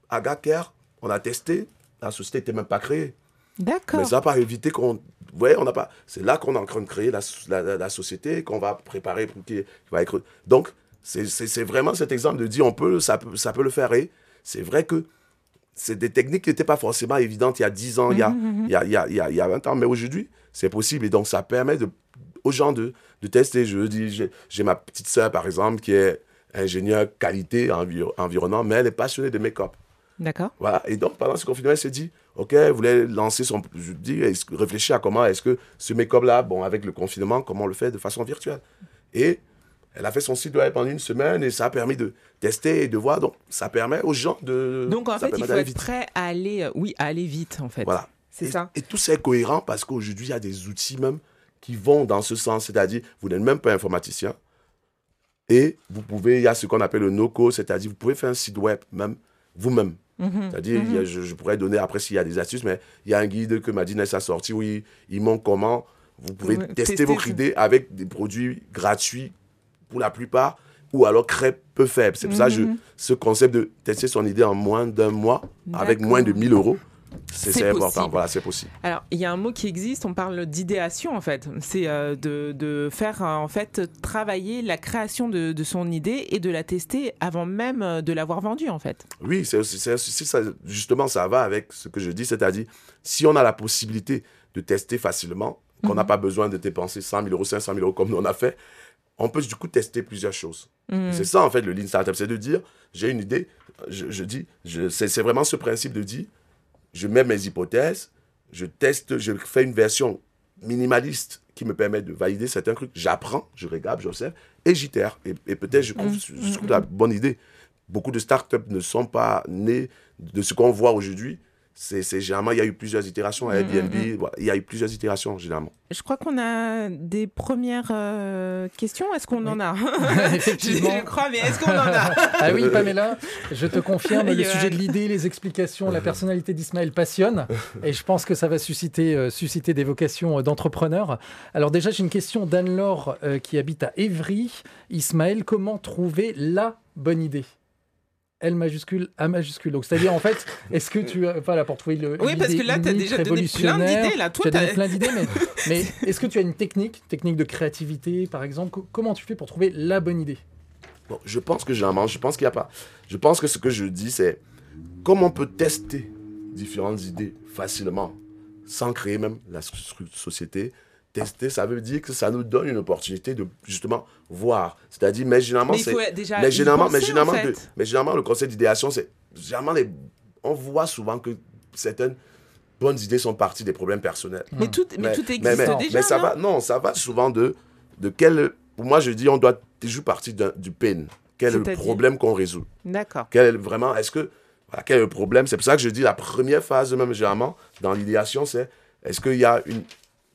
S1: Agaker, on a testé, la société n'était même pas créée.
S2: D'accord.
S1: Mais ça n'a pas évité qu'on. Ouais, on n'a pas. C'est là qu'on est en train de créer la, la, société, qu'on va préparer pour qu'il qui va être. Donc, c'est- vraiment cet exemple de dire on peut, ça peut, ça peut le faire. Et c'est vrai que c'est des techniques qui n'étaient pas forcément évidentes il y a 10 ans, il, y a, il, y a, il, y a, il y a- il y a 20 ans, mais aujourd'hui, c'est possible. Et donc, ça permet de, aux gens de, de tester. Je dis, j'ai- j'ai ma petite sœur, par exemple, qui est ingénieure qualité envir- environnement, mais elle est passionnée de make-up.
S2: D'accord.
S1: Voilà. Et donc, pendant ce confinement, elle s'est dit, OK, elle voulait lancer son... Je dis, réfléchir à comment est-ce que ce make-up-là, bon, avec le confinement, comment on le fait de façon virtuelle. Et elle a fait son site web pendant une semaine et ça a permis de tester et de voir. Donc, ça permet aux gens de...
S2: Donc en fait, il faut être
S1: vite.
S2: prêt à aller, euh, oui, à aller vite en fait.
S1: Voilà.
S2: C'est ça.
S1: Et tout ça est cohérent parce qu'aujourd'hui, il y a des outils même qui vont dans ce sens. C'est-à-dire, vous n'êtes même pas informaticien. Et vous pouvez, il y a ce qu'on appelle le no-code, c'est-à-dire, vous pouvez faire un site web même vous-même.
S2: Mhm.
S1: C'est-à-dire, a- je, je pourrais donner après s'il y a des astuces, mais il y a un guide que Madines a sorti où il, il montre comment vous pouvez tester, votre idée avec des produits gratuits pour la plupart ou alors très peu faibles. C'est pour ça que
S2: Mhm.
S1: ce concept de tester son idée en moins d'un mois avec moins de 1000 euros, c'est important.
S2: possible.
S1: Voilà, c'est possible.
S2: Alors, il y a un mot qui existe, on parle d'idéation en fait. C'est euh, de, de faire euh, en fait travailler la création de, de son idée et de la tester avant même euh, de l'avoir vendue en fait.
S1: Oui, c'est ça, justement, ça va avec ce que je dis, c'est-à-dire, si on a la possibilité de tester facilement, qu'on n'a pas besoin de dépenser 100 000 euros, 500 000 euros comme nous on a fait, on peut du coup tester plusieurs choses.
S2: Mhm.
S1: C'est ça, en fait, le Lean Startup, c'est de dire, j'ai une idée, je, je dis, c'est vraiment ce principe de dire, je mets mes hypothèses, je teste, je fais une version minimaliste qui me permet de valider certains trucs, j'apprends, je regarde, j'observe, et j'itère. Et, et peut-être je trouve, je trouve la bonne idée. Beaucoup de startups ne sont pas nées de ce qu'on voit aujourd'hui. C'est généralement, il y a eu plusieurs itérations à Airbnb, voilà, il y a eu plusieurs itérations, généralement.
S2: Je crois qu'on a des premières euh, questions. Est-ce qu'on en a?
S3: Effectivement.
S2: Je crois, mais est-ce qu'on en a?
S3: Ah oui, Pamela, je te confirme, le sujet de l'idée, les explications, la personnalité d'Ismaël passionne et je pense que ça va susciter, euh, susciter des vocations euh, d'entrepreneurs. Alors déjà, j'ai une question d'Anne-Laure euh, qui habite à Évry. Ismaël, comment trouver la bonne idée? L majuscule, A majuscule. Donc, c'est-à-dire, en fait, est-ce que tu as. Voilà, pour trouver le.
S2: Oui, parce que là, tu as déjà donné plein d'idées. Là,
S3: tu
S2: toi,
S3: as donné
S2: t'as-
S3: plein d'idées, mais, mais est-ce que tu as une technique, technique de créativité, par exemple? Co- Comment tu fais pour trouver la bonne idée?
S1: Bon, je pense que généralement, je pense qu'il n'y a pas. Je pense que ce que je dis, c'est comment on peut tester différentes idées facilement, sans créer même la so- so- société. Tester, ça veut dire que ça nous donne une opportunité de justement voir. C'est-à-dire, mais généralement,
S2: Mais
S1: c'est. Mais généralement, mais
S2: en
S1: généralement,
S2: fait.
S1: de- mais généralement, le concept d'idéation, c'est. Généralement, les, on voit souvent que certaines bonnes idées sont parties des problèmes personnels.
S2: Mais tout, mais tout existe
S1: mais,
S2: déjà.
S1: mais ça
S2: non
S1: va, non, ça va souvent de, de quel. Pour moi, je dis, on doit toujours partir du pain. Quel est le problème qu'on résout?
S2: D'accord.
S1: Quel est vraiment, est-ce que. Voilà, quel est le problème? C'est pour ça que je dis la première phase, même généralement, dans l'idéation, c'est est-ce qu'il y a une.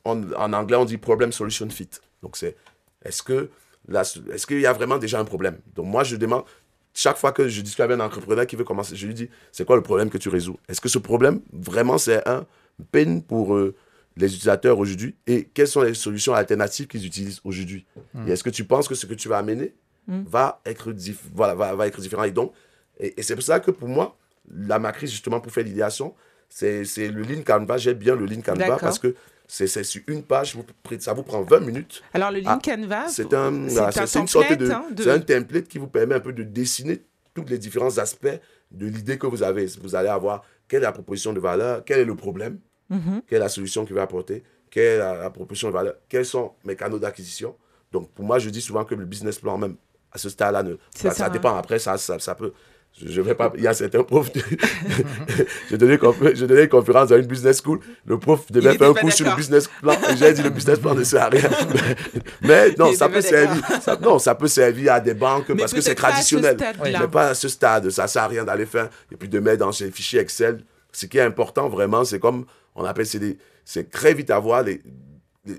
S1: En, en anglais, on dit problem solution fit. Donc, c'est est-ce que. Est-ce qu'il y a vraiment déjà un problème? Donc, moi, je demande. Chaque fois que je discute avec un entrepreneur qui veut commencer, je lui dis c'est quoi le problème que tu résous? Est-ce que ce problème, vraiment, c'est un pain pour euh, les utilisateurs aujourd'hui? Et quelles sont les solutions alternatives qu'ils utilisent aujourd'hui? Et est-ce que tu penses que ce que tu vas amener
S2: Mm.
S1: va, être voilà, va, va être différent Et donc, et, et c'est pour ça que pour moi, la matrice, justement, pour faire l'idéation, c'est le Lean Canva. J'aime bien le Lean Canva parce que c'est sur une page, vous ça vous prend 20 minutes.
S2: Alors, le
S1: Ah,
S2: Lean Canva,
S1: C'est un, voilà,
S2: un
S1: une sorte de,
S2: hein, de-
S1: un template qui vous permet un peu de dessiner tous les différents aspects de l'idée que vous avez. Vous allez avoir quelle est la proposition de valeur, quel est le problème,
S2: Mhm.
S1: quelle est la solution qu'il va apporter, quelle est la, la proposition de valeur, quels sont mes canaux d'acquisition. Donc, pour moi, je dis souvent que le business plan, même à ce stade-là, ça,
S2: hein.
S1: dépend. Après, ça, ça, ça peut. Je vais pas. Il y a certains profs. j'ai donné, une conférence dans une business school. Le prof devait faire un cours sur le business plan. Et j'ai dit le business plan ne sert à rien. mais non, ça peut servir. Ça, non, ça peut servir à des banques parce que c'est traditionnel. Mais pas à ce stade. Ça sert à rien d'aller faire et puis de mettre dans ces fichiers Excel. Ce qui est important vraiment, c'est comme on appelle, c'est très vite avoir les,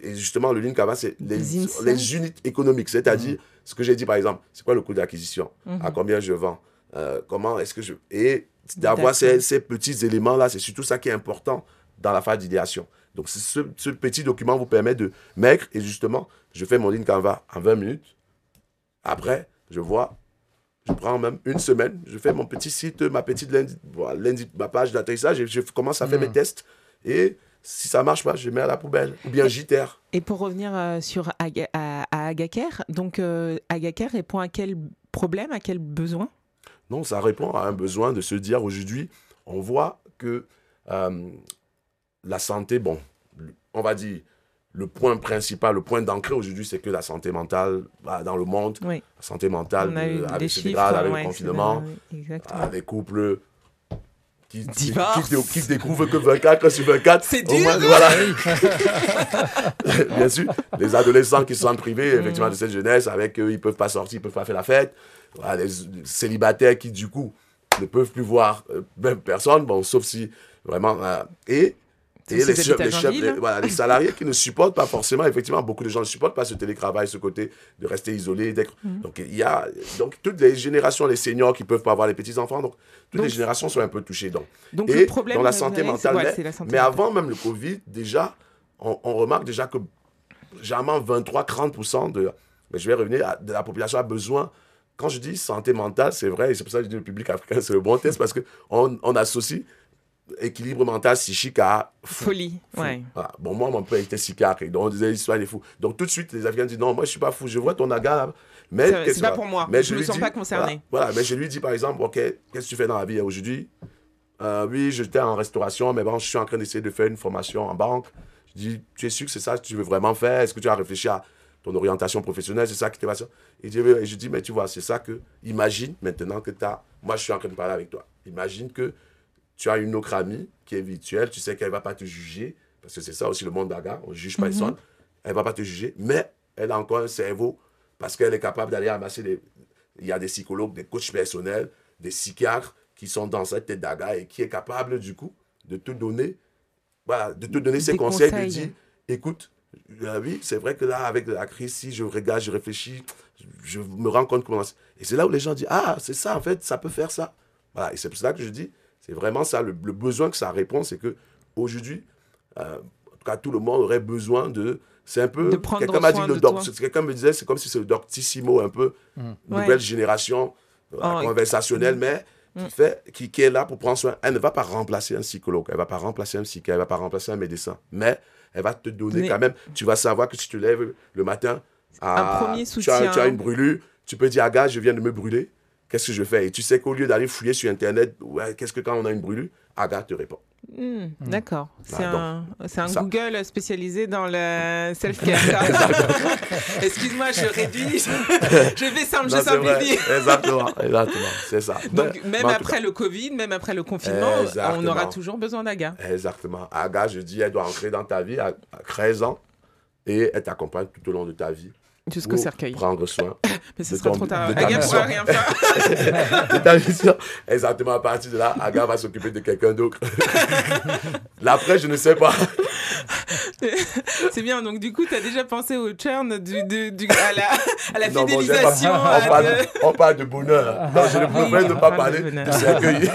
S1: et justement, le Lean Canvas, c'est les, les, unités économiques. C'est-à-dire, mm. ce que j'ai dit par exemple, c'est quoi le coût d'acquisition? À combien je vends? Euh, comment est-ce que je... Et d'avoir ces, petits éléments-là, c'est surtout ça qui est important dans la phase d'idéation. Donc, ce, petit document vous permet de mettre, et justement, je fais mon ligne Canva en 20 minutes. Après, je vois, je prends même une semaine, je fais mon petit site, ma petite lundi, lundi ma page d'atterrissage, et je commence à faire mes hmm. tests. Et si ça marche pas, je mets à la poubelle. Ou bien JTR.
S2: Et pour revenir euh, sur Aga, à, Agaker, donc euh, Agaker répond à quel problème, à quel besoin?
S1: Non, ça répond à un besoin de se dire aujourd'hui, on voit que euh, la santé, bon, on va dire, le point principal, le point d'entrée aujourd'hui, c'est que la santé mentale bah, dans le monde, la santé mentale euh, avec, chiffres, avec le confinement, euh, les couples qui, qui, qui, découvrent que 24 sur 24.
S2: C'est dur. Moins, voilà.
S1: Bien sûr, les adolescents qui sont privés effectivement de cette jeunesse, avec eux, ils peuvent pas sortir, ils peuvent pas faire la fête les célibataires qui, du coup, ne peuvent plus voir euh, même personne, bon, sauf si vraiment. Euh, et et les, chefs, les, voilà, les, salariés qui ne supportent pas forcément, effectivement, beaucoup de gens ne supportent pas ce télétravail, ce côté de rester isolé. Mm. Donc, il y a donc, toutes les générations, les seniors qui ne peuvent pas avoir les petits-enfants, donc toutes les générations sont un peu touchées. Donc,
S2: donc
S1: et
S2: le problème
S1: dans la santé mentale. mais, avant même le Covid, déjà, on, remarque déjà que généralement 23-30% de, mais je vais revenir, de la population a besoin quand je dis santé mentale, c'est vrai, et c'est pour ça que je dis le public africain, c'est le bon test, parce qu'on on associe équilibre mental psychique à
S2: folie. Ouais.
S1: Bon, moi, mon père était psychiatre, donc on disait l'histoire des fous. Donc tout de suite, les Africains disent non, moi je suis pas fou, je vois ton aga.
S2: Mais c'est pas pour moi, mais je, ne me sens pas concerné.
S1: Voilà, mais je lui dis par exemple, ok, qu'est-ce que tu fais dans la vie aujourd'hui? Euh, Oui, j'étais en restauration, mais bon, je suis en train d'essayer de faire une formation en banque. Je dis, tu es sûr que c'est ça que tu veux vraiment faire? Est-ce que tu as réfléchi à ton orientation professionnelle, c'est ça qui te va. Et je, dis, mais tu vois, c'est ça que, imagine maintenant que tu as, moi je suis en train de parler avec toi, imagine que tu as une autre amie qui est virtuelle, tu sais qu'elle ne va pas te juger, parce que c'est ça aussi le monde d'aga, on ne juge pas personne, elle ne va pas te juger, mais elle a encore un cerveau, parce qu'elle est capable d'aller amasser des... Il y a des psychologues, des coachs personnels, des psychiatres qui sont dans cette tête d'aga et qui est capable du coup de te donner, voilà, de te donner ses conseils, conseils, de dire, écoute, ah oui, c'est vrai que là, avec la crise, si je regarde, je réfléchis, je me rends compte comment. Et c'est là où les gens disent Ah, c'est ça, en fait, ça peut faire ça. Voilà, et c'est pour ça que je dis c'est vraiment ça, le, besoin que ça répond, c'est que aujourd'hui, euh, en tout cas, tout le monde aurait besoin de. C'est un peu. Quelqu'un m'a dit le doc. Quelqu'un me disait, c'est comme si c'est le doctissimo, un peu, mmh. nouvelle génération, euh, oh, conversationnelle, mais qui, mmh. fait, qui, qui, est là pour prendre soin. Elle ne va pas remplacer un psychologue, elle ne va pas remplacer un psychiatre, elle ne va pas remplacer un médecin. Mais elle va te donner quand même. Tu vas savoir que si tu te lèves le matin,
S2: un premier soutien.
S1: Tu as, une brûlure, tu peux dire à gars, je viens de me brûler. Qu'est-ce que je fais? Et tu sais qu'au lieu d'aller fouiller sur Internet, ouais, qu'est-ce que quand on a une brûlure, Aga te répond.
S2: Hmm, hmm. D'accord. C'est un, un Google spécialisé dans le self-care. Excuse-moi, je réduis. je fais simple, je simplifie.
S1: Exactement, exactement. C'est ça.
S2: Donc, même après le Covid, même après le confinement, on aura toujours besoin d'Aga.
S1: Exactement. Aga, je dis, elle doit entrer dans ta vie à 13 ans et elle t'accompagne tout au long de ta vie
S2: Jusqu'au cercueil.
S1: Prendre soin.
S2: Mais ce sera trop tard. Aga ne pourra rien faire.
S1: de ta mission. Exactement, à partir de là, Aga va s'occuper de quelqu'un d'autre. L'après, je ne sais pas.
S2: C'est bien, donc du coup, tu as déjà pensé au churn du, du, à la, à la fidélisation.
S1: on, parle, de... on, parle, de bonheur. Non, je ne préfère ne pas parler de cercueil.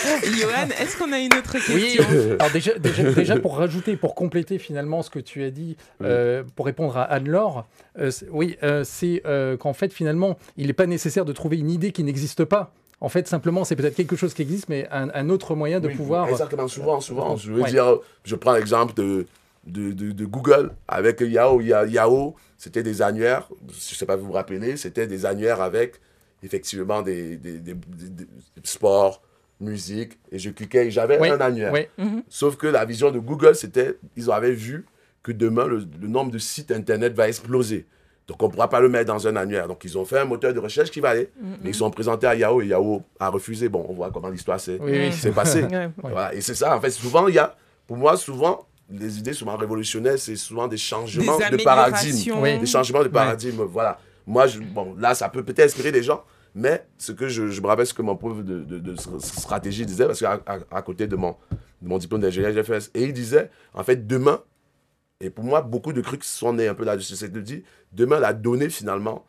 S2: Johan, est-ce qu'on a une autre question? Oui,
S3: alors déjà, déjà, pour rajouter, pour compléter finalement ce que tu as dit, euh, pour répondre à Anne-Laure, euh, oui, euh, c'est qu'en fait finalement, il n'est pas nécessaire de trouver une idée qui n'existe pas. En fait, simplement, c'est peut-être quelque chose qui existe, mais un, autre moyen de pouvoir.
S1: Exactement, souvent, souvent. Je veux dire, je prends l'exemple de, de, de, Google avec Yahoo. Yahoo, c'était des annuaires, je ne sais pas si vous vous rappelez, c'était des annuaires avec effectivement des, des, des sports, musique, et je cliquais et j'avais un annuaire. Mhm. Sauf que la vision de Google, c'était, ils avaient vu que demain, le, nombre de sites Internet va exploser. Donc, on ne pourra pas le mettre dans un annuaire. Donc, ils ont fait un moteur de recherche qui va aller. Mais ils sont présentés à Yahoo et Yahoo a refusé. Bon, on voit comment l'histoire s'est
S3: Oui,
S1: passée. Voilà. Et c'est ça, en fait, souvent, il y a, pour moi, souvent, les idées souvent révolutionnaires, c'est souvent des changements
S2: Des
S1: de paradigme. Des changements de paradigme, voilà. Moi, je, bon, là, ça peut peut-être inspirer des gens, mais ce que je, je ce que mon prof de, stratégie disait, parce qu'à à, côté de mon, diplôme d'ingénieur, j'ai fait, et il disait, en fait, demain, et pour moi, beaucoup de trucs sont nés un peu là-dessus, c'est de dire, demain, la donnée, finalement,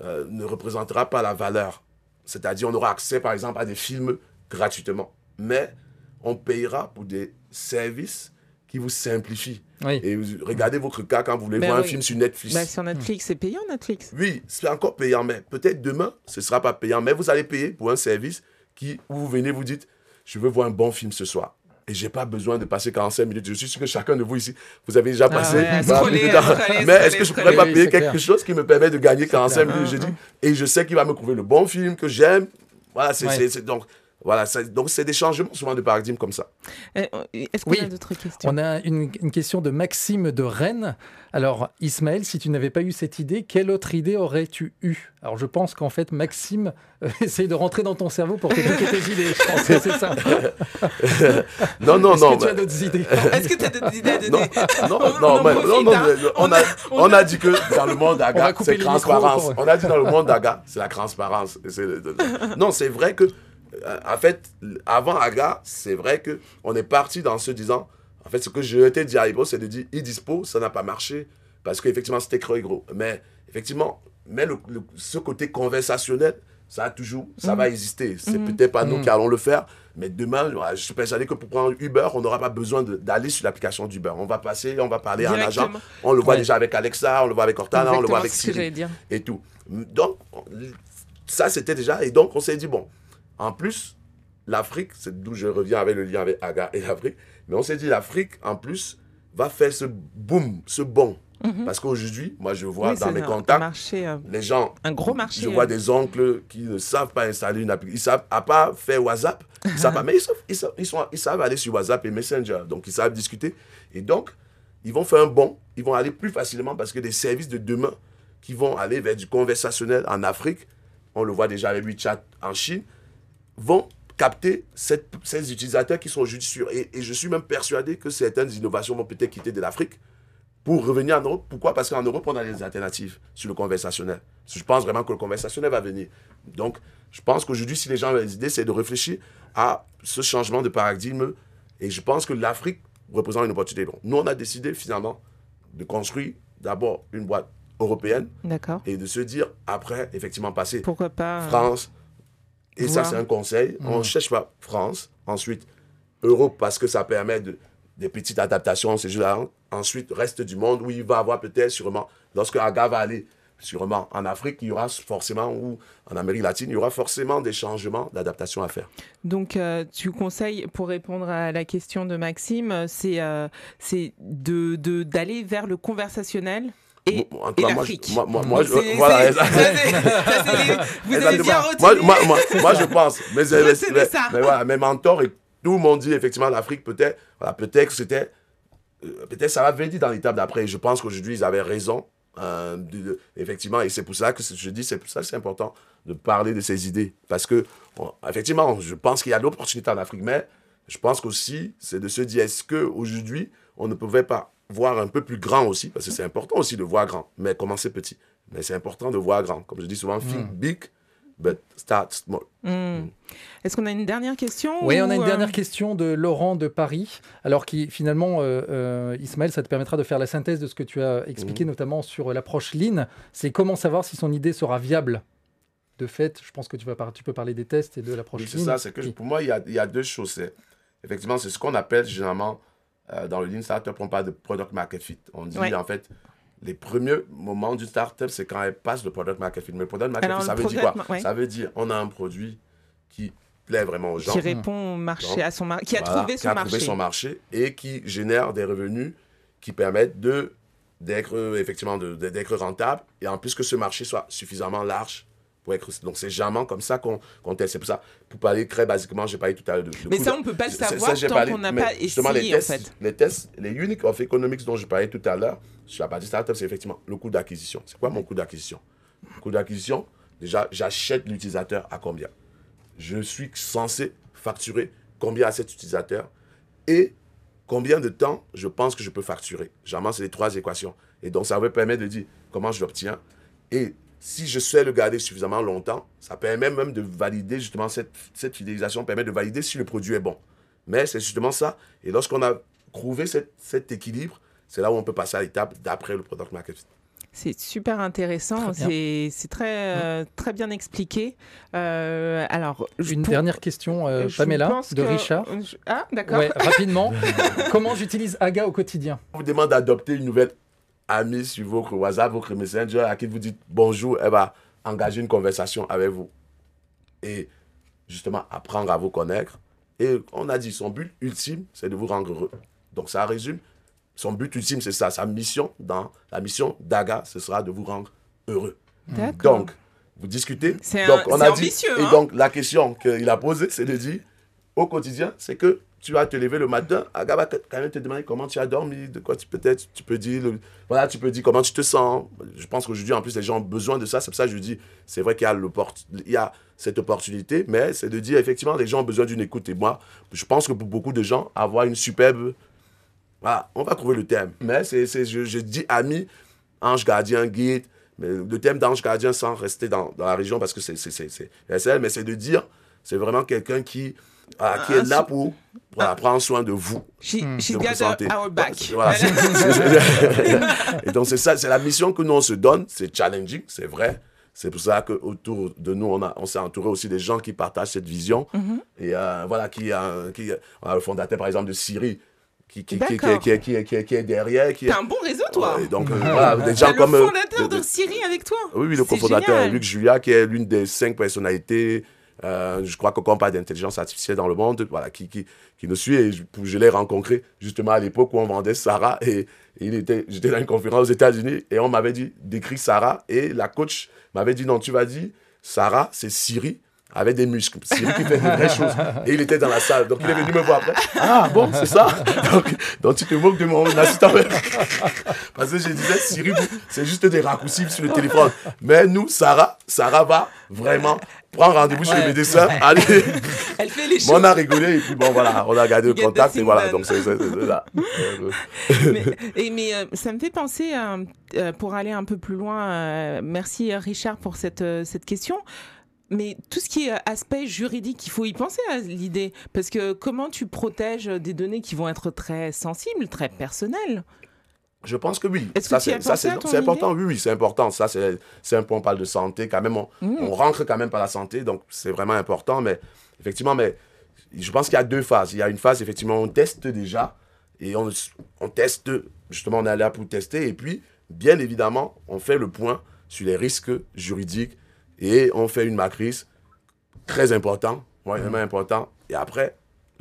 S1: euh, ne représentera pas la valeur. C'est-à-dire, on aura accès, par exemple, à des films gratuitement, mais on payera pour des services qui vous simplifient.
S3: Oui.
S1: Et vous- regardez votre cas quand vous voulez
S2: Ben
S1: voir un film sur Netflix.
S2: Bah, sur Netflix, c'est payant Netflix.
S1: Oui, c'est encore payant, mais peut-être demain, ce ne sera pas payant, mais vous allez payer pour un service qui, où vous venez, vous dites, je veux voir un bon film ce soir. Et j'ai pas besoin de passer 45 minutes. Je suis sûr que chacun de vous ici, vous avez déjà passé.
S2: ouais,
S1: de temps.
S2: à scroller,
S1: mais est-ce que je pourrais pas payer quelque
S3: clair.
S1: chose qui me permet de gagner 45
S3: clair.
S1: minutes je dis, Et je sais qu'il va me trouver le bon film que j'aime. Voilà,
S3: Ouais.
S1: c'est- donc. Voilà, donc c'est des changements souvent de paradigme comme ça.
S2: Euh, Est-ce qu'on
S3: Oui.
S2: a d'autres questions?
S3: On a une, une question de Maxime de Rennes. Alors, Ismaël, si tu n'avais pas eu cette idée, quelle autre idée aurais-tu eu Alors, je pense qu'en fait, Maxime euh, essaye de rentrer dans ton cerveau pour te piquer tes idées. Je pense que c'est ça.
S1: Non, non,
S3: Est-ce
S1: non.
S3: que tu as d'autres idées?
S2: Est-ce que tu as d'autres idées à
S1: Non,
S2: donner?
S1: Non,
S2: On-
S1: non,
S2: on
S1: non, non,
S2: hein.
S1: on, a,
S2: On a-
S1: dit que dans le monde d'Aga, c'est transparence. On a dit dans le monde d'Aga, c'est la transparence. Non, c'est vrai que, en fait, avant Aga, c'est vrai que on est parti dans se disant, en fait, ce que je t'ai dit à l'époque, c'est de dire, e-dispo, ça n'a pas marché parce qu'effectivement, c'était creux et gros. Mais effectivement, mais le- le- ce côté conversationnel, ça a toujours, ça va exister. C'est peut-être pas nous
S3: Mm.
S1: qui allons le faire, mais demain, je suis persuadé que pour prendre Uber, on n'aura pas besoin d'aller sur l'application d'Uber. On va passer, on va parler à un agent. On le voit
S3: Ouais.
S1: déjà avec Alexa, on le voit avec Cortana, on le voit avec Siri et tout. Donc, on- ça, c'était déjà. Et donc, on s'est dit, bon, en plus, l'Afrique, c'est d'où je reviens avec le lien avec Aga et l'Afrique, mais on s'est dit, l'Afrique, en plus, va faire ce boom, ce bond. Parce qu'aujourd'hui, moi, je vois
S2: Mhm. Oui,
S1: dans mes contacts,
S2: marché, euh,
S1: les gens.
S2: un gros marché,
S1: Je vois
S2: euh.
S1: des oncles qui ne savent pas installer une application. Ils savent, à part faire WhatsApp, ils savent pas. Mais ils savent, ils, savent, ils, sont, ils savent aller sur WhatsApp et Messenger. Donc, ils savent discuter. Et donc, ils vont faire un bond. Ils vont aller plus facilement parce que des services de demain qui vont aller vers du conversationnel en Afrique, on le voit déjà avec WeChat en Chine, vont capter cette- ces utilisateurs qui sont sur. Et, et je suis même persuadé que certaines innovations vont peut-être quitter de l'Afrique pour revenir en Europe. Pourquoi? Parce qu'en Europe, on a des alternatives sur le conversationnel. Je pense vraiment que le conversationnel va venir. Donc, je pense qu'aujourd'hui, si les gens ont des idées, c'est de réfléchir à ce changement de paradigme. Et je pense que l'Afrique représente une opportunité. Donc, nous, on a décidé finalement de construire d'abord une boîte européenne
S2: D'accord.
S1: et de se dire, après, effectivement, passer
S2: Pourquoi pas euh,
S1: France. Et ça, c'est un conseil. On ne cherche pas France. Ensuite, Europe, parce que ça permet de, des petites adaptations, c'est juste là. Ensuite, reste du monde où il va avoir peut-être sûrement, lorsque Aga va aller sûrement en Afrique, il y aura forcément, ou en Amérique latine, il y aura forcément des changements d'adaptation à faire.
S2: Donc, euh, tu conseilles, pour répondre à la question de Maxime, euh, c'est euh, c'est de de- d'aller vers le conversationnel? Et,
S1: tout
S2: et
S1: moi,
S2: l'Afrique.
S1: moi, moi, moi, je- voilà,
S2: Vous avez bien retenu.
S1: Moi, moi, moi, je pense. Mais, mais,
S2: Retenez
S1: mais-
S2: ça.
S1: mais voilà, mes mentors et tout le monde dit effectivement l'Afrique peut-être, voilà, peut-être que c'était, euh, peut-être ça va venir dans l'étape d'après. Je pense qu'aujourd'hui ils avaient raison. euh, de- de- effectivement, et c'est pour ça que je dis, c'est pour ça que c'est important de parler de ces idées. Parce que, bon, effectivement, je pense qu'il y a l'opportunité en Afrique, mais je pense qu'aussi, c'est de se dire, est-ce qu'aujourd'hui, on ne pouvait pas voir un peu plus grand aussi, parce que c'est important aussi de voir grand, mais commencer petit. Mais c'est important de voir grand. Comme je dis souvent, think big, but start small.
S2: Hmm. Est-ce qu'on a une dernière question
S3: Oui, on a une
S2: euh,
S3: dernière question de Laurent de Paris. Alors, qui finalement, euh, euh, Ismaël, ça te permettra de faire la synthèse de ce que tu as expliqué, notamment sur l'approche Lean. C'est comment savoir si son idée sera viable. De fait, je pense que tu, vas par- tu peux parler des tests et de l'approche
S1: Oui, c'est
S3: Lean.
S1: ça. C'est que pour moi, il y a, il y a deux choses. Effectivement, c'est ce qu'on appelle généralement euh, dans le Lean Startup, on parle de product market fit. On dit
S2: Ouais.
S1: en fait, les premiers moments d'une startup, c'est quand elle passe le product market fit. Mais le product market
S2: Alors,
S1: fit, ça veut dire quoi?
S2: ouais.
S1: Ça veut dire on a un produit qui plaît vraiment aux gens.
S2: qui répond au marché,
S1: Donc,
S2: à son mar- qui a
S1: Voilà,
S2: trouvé
S1: qui
S2: son
S1: a
S2: marché.
S1: trouvé son marché et qui génère des revenus qui permettent de d'être euh, effectivement d'être rentable et en plus que ce marché soit suffisamment large pour être Donc, c'est jamais comme ça qu'on teste. C'est pour ça, pour parler très basiquement, j'ai parlé tout à l'heure de,
S4: Mais ça, on ne peut pas le savoir tant qu'on n'a pas essayé,
S1: les tests,
S4: en fait.
S1: Les tests, les unique of economics dont je parlais tout à l'heure, sur la partie startup, c'est effectivement le coût d'acquisition. C'est quoi mon coût d'acquisition? Le coût d'acquisition, déjà, j'achète l'utilisateur à combien? Je suis censé facturer combien à cet utilisateur et combien de temps je pense que je peux facturer? Généralement, c'est les trois équations. Et donc, ça va me permettre de dire comment je l'obtiens. Et si je sais le garder suffisamment longtemps, ça permet même de valider justement cette, cette fidélisation, permet de valider si le produit est bon. Mais c'est justement ça. Et lorsqu'on a trouvé cet équilibre, c'est là où on peut passer à l'étape d'après le product marketing.
S4: C'est super intéressant, c'est très, euh, très bien expliqué. Euh, alors,
S3: Une dernière question, euh, Pamela, de Richard.
S4: Ah, d'accord.
S3: Ouais, rapidement, comment j'utilise AGA au quotidien?
S1: On vous demande d'adopter une nouvelle amie sur votre WhatsApp, votre Messenger, à qui vous dites bonjour, elle va engager une conversation avec vous. Et justement, apprendre à vous connaître. Et on a dit, son but ultime, c'est de vous rendre heureux. Donc ça résume son but ultime, c'est ça. Sa mission, dans la mission d'Aga, ce sera de vous rendre heureux. Donc, vous discutez.
S4: C'est
S1: donc,
S4: on a ambitieux,
S1: dit, Et hein. donc, la question qu'il a posée, c'est de dire, au quotidien, c'est que tu vas te lever le matin, Aga va quand même te demander comment tu as dormi, de quoi tu peut-être, tu peux dire, voilà, tu peux dire comment tu te sens. Je pense qu'aujourd'hui, en plus, les gens ont besoin de ça. C'est pour ça que je dis, c'est vrai qu'il y a, y a cette opportunité, mais c'est de dire, effectivement, les gens ont besoin d'une écoute. Et moi, je pense que pour beaucoup de gens, avoir une superbe voilà, on va trouver le thème. Mais c'est, je, je, dis ami, ange gardien, guide. Le thème d'ange gardien sans rester dans, dans la région parce que c'est, c'est, mais c'est de dire, c'est vraiment quelqu'un qui, qui est là pour, prendre soin de vous.
S4: She, de got our back.
S1: Voilà, et donc c'est ça, c'est la mission que nous on se donne. C'est challenging, c'est vrai. C'est pour ça qu'autour de nous, on, a, on s'est entouré aussi des gens qui partagent cette vision. Mm-hmm. Et euh, voilà, qui, qui, on a le fondateur, par exemple, de Syrie, qui, qui, qui, qui, qui, qui, est derrière. Qui
S4: T'as un bon réseau, toi.
S1: donc, euh, voilà, des gens comme.
S4: le fondateur de, Syrie avec toi.
S1: Oui, oui, le cofondateur, Luc Julia, qui est l'une des cinq personnalités, euh, je crois, qu'on parle d'intelligence artificielle dans le monde, voilà, qui, qui, nous suit. Je, l'ai rencontré justement à l'époque où on vendait Sarah. Et, il était, j'étais dans une conférence aux États-Unis et on m'avait dit d'écrire Sarah. Et la coach m'avait dit non, tu vas dire Sarah, c'est Syrie avec des muscles. C'est lui qui fait des vraies choses. Et il était dans la salle. Donc il est venu me voir après. Ah bon, c'est ça donc, donc, tu te moques de mon assistant. Parce que je disais, Siri, c'est juste des raccourcis sur le téléphone. Mais nous, Sarah, Sarah va vraiment prendre rendez-vous chez le médecin. Allez.
S4: Elle fait les choses.
S1: on a rigolé et puis bon, voilà, on a gardé le contact et voilà. Donc c'est là.
S4: mais, et, mais euh, ça me fait penser, euh, pour aller un peu plus loin, euh, merci Richard pour cette, cette question mais tout ce qui est aspect juridique, il faut y penser à l'idée. Parce que comment tu protèges des données qui vont être très sensibles, très personnelles?
S1: Je pense que oui.
S4: Est-ce que
S1: c'est important Oui, oui, c'est important. Ça, c'est un point, on parle de santé. Quand même, mmh. on, rentre quand même par la santé, donc c'est vraiment important. Mais effectivement, mais je pense qu'il y a deux phases. Il y a une phase, effectivement, on teste déjà et on, on teste, justement, on est là pour tester. Et puis, bien évidemment, on fait le point sur les risques juridiques et on fait une matrice très important, vraiment important. Et après,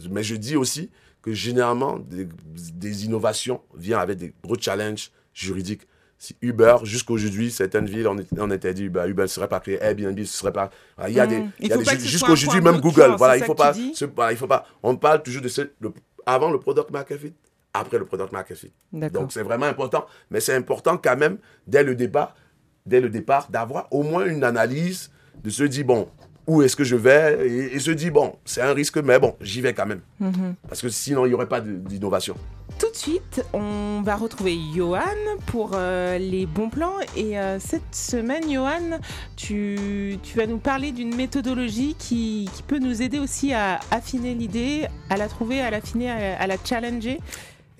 S1: mais je dis aussi que généralement, des, innovations viennent avec des gros challenges juridiques. Si Uber, jusqu'aujourd'hui, certaines villes, on, on interdit Uber, Uber ne serait pas créé, Airbnb ne serait pas. Il y a des. jusqu'aujourd'hui, même Google. Voilà, il faut pas, il faut pas. On parle toujours de ce, avant le product market fit, après le product market fit. Donc c'est vraiment important. Mais c'est important quand même, dès le départ, dès le départ, d'avoir au moins une analyse, de se dire, bon, où est-ce que je vais et, se dire, bon, c'est un risque, mais bon, j'y vais quand même. Mhm. Parce que sinon, il n'y aurait pas d'innovation.
S4: Tout de suite, on va retrouver Johan pour euh, les bons plans. Et euh, cette semaine, Johan, tu, tu vas nous parler d'une méthodologie qui, qui, peut nous aider aussi à affiner l'idée, à la trouver, à l'affiner, à la challenger.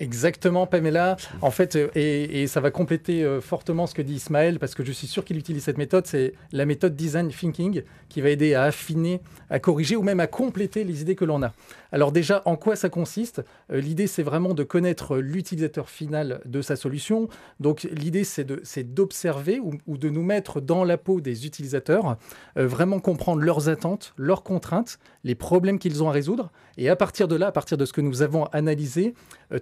S3: Exactement, Pamela. En fait, euh, et, ça va compléter euh, fortement ce que dit Ismaël, parce que je suis sûr qu'il utilise cette méthode, c'est la méthode design thinking, qui va aider à affiner, à corriger ou même à compléter les idées que l'on a. Alors déjà, en quoi ça consiste? Euh, L'idée, c'est vraiment de connaître l'utilisateur final de sa solution. Donc l'idée, c'est d'observer ou, de nous mettre dans la peau des utilisateurs, vraiment comprendre leurs attentes, leurs contraintes, les problèmes qu'ils ont à résoudre, et à partir de là, à partir de ce que nous avons analysé,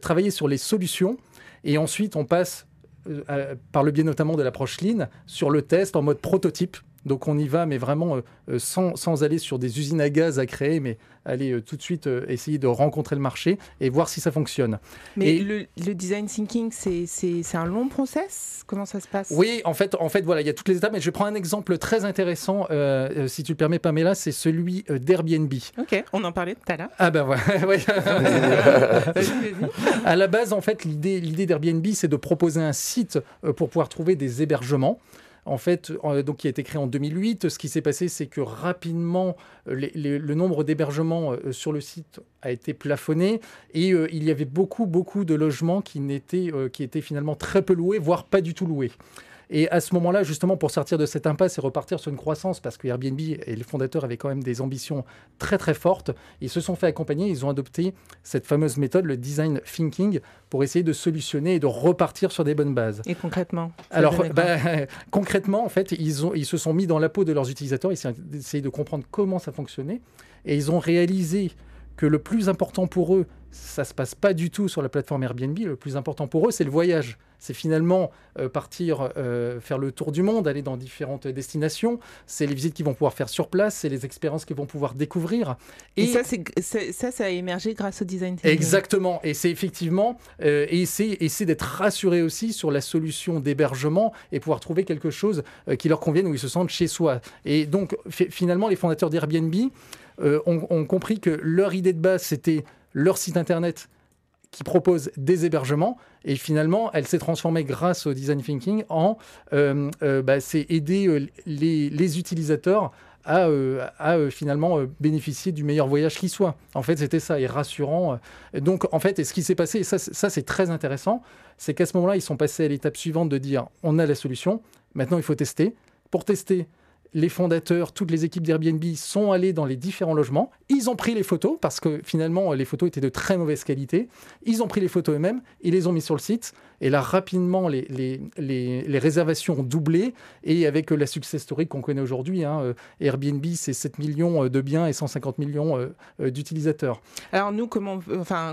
S3: travailler sur les solutions et ensuite on passe, euh, par le biais notamment de l'approche Lean, sur le test en mode prototype Donc on y va, mais vraiment sans, sans, aller sur des usines à gaz à créer, mais aller tout de suite essayer de rencontrer le marché et voir si ça fonctionne.
S2: Mais le, le, design thinking, c'est un long process? Comment ça se passe?
S3: Oui, en fait, en fait, voilà, il y a toutes les étapes. Mais je prends un exemple très intéressant, si tu le permets, Pamela, c'est celui d'Airbnb.
S2: Ok, on en parlait tout à l'heure.
S3: Ah ben voilà. à la base, en fait, l'idée d'Airbnb, c'est de proposer un site euh, pour pouvoir trouver des hébergements en fait, donc qui a été créé en 2008. Ce qui s'est passé, c'est que rapidement, le nombre d'hébergements euh, sur le site a été plafonné et euh, il y avait beaucoup, beaucoup de logements qui, qui étaient finalement très peu loués, voire pas du tout loués. Et à ce moment-là, justement, pour sortir de cette impasse et repartir sur une croissance, parce que Airbnb et les fondateurs avaient quand même des ambitions très très fortes, ils se sont fait accompagner, ils ont adopté cette fameuse méthode, le design thinking, pour essayer de solutionner et de repartir sur des bonnes bases.
S2: Et concrètement
S3: Alors, bah, concrètement, en fait, ils, ont, ils se sont mis dans la peau de leurs utilisateurs, ils ont essayé de comprendre comment ça fonctionnait, et ils ont réalisé que le plus important pour eux, ça se passe pas du tout sur la plateforme Airbnb. Le plus important pour eux, c'est le voyage. C'est finalement euh, partir euh, faire le tour du monde, aller dans différentes destinations. C'est les visites qu'ils vont pouvoir faire sur place, c'est les expériences qu'ils vont pouvoir découvrir.
S2: Et, ça, ça, ça a émergé grâce au design
S3: Exactement. Et c'est effectivement euh, essayer, d'être rassuré aussi sur la solution d'hébergement et pouvoir trouver quelque chose qui leur convienne où ils se sentent chez soi. Et donc finalement, les fondateurs d'Airbnb ont compris que leur idée de base, c'était leur site internet qui propose des hébergements. Et finalement, elle s'est transformée grâce au design thinking en euh, euh, bah, c'est aider euh, les, utilisateurs à, finalement bénéficier du meilleur voyage qui soit. En fait, c'était ça, et rassurant. Donc, en fait, et ce qui s'est passé, et ça c'est très intéressant, c'est qu'à ce moment-là, ils sont passés à l'étape suivante de dire on a la solution, maintenant il faut tester. Pour tester, les fondateurs, toutes les équipes d'Airbnb sont allés dans les différents logements. Ils ont pris les photos parce que finalement les photos étaient de très mauvaise qualité. Ils ont pris les photos eux-mêmes, ils les ont mis sur le site. Et là, rapidement, les, réservations ont doublé. Et avec la success story qu'on connaît aujourd'hui, hein, euh, Airbnb, c'est 7 millions euh, de biens et 150 millions euh, d'utilisateurs.
S2: Alors nous, comment,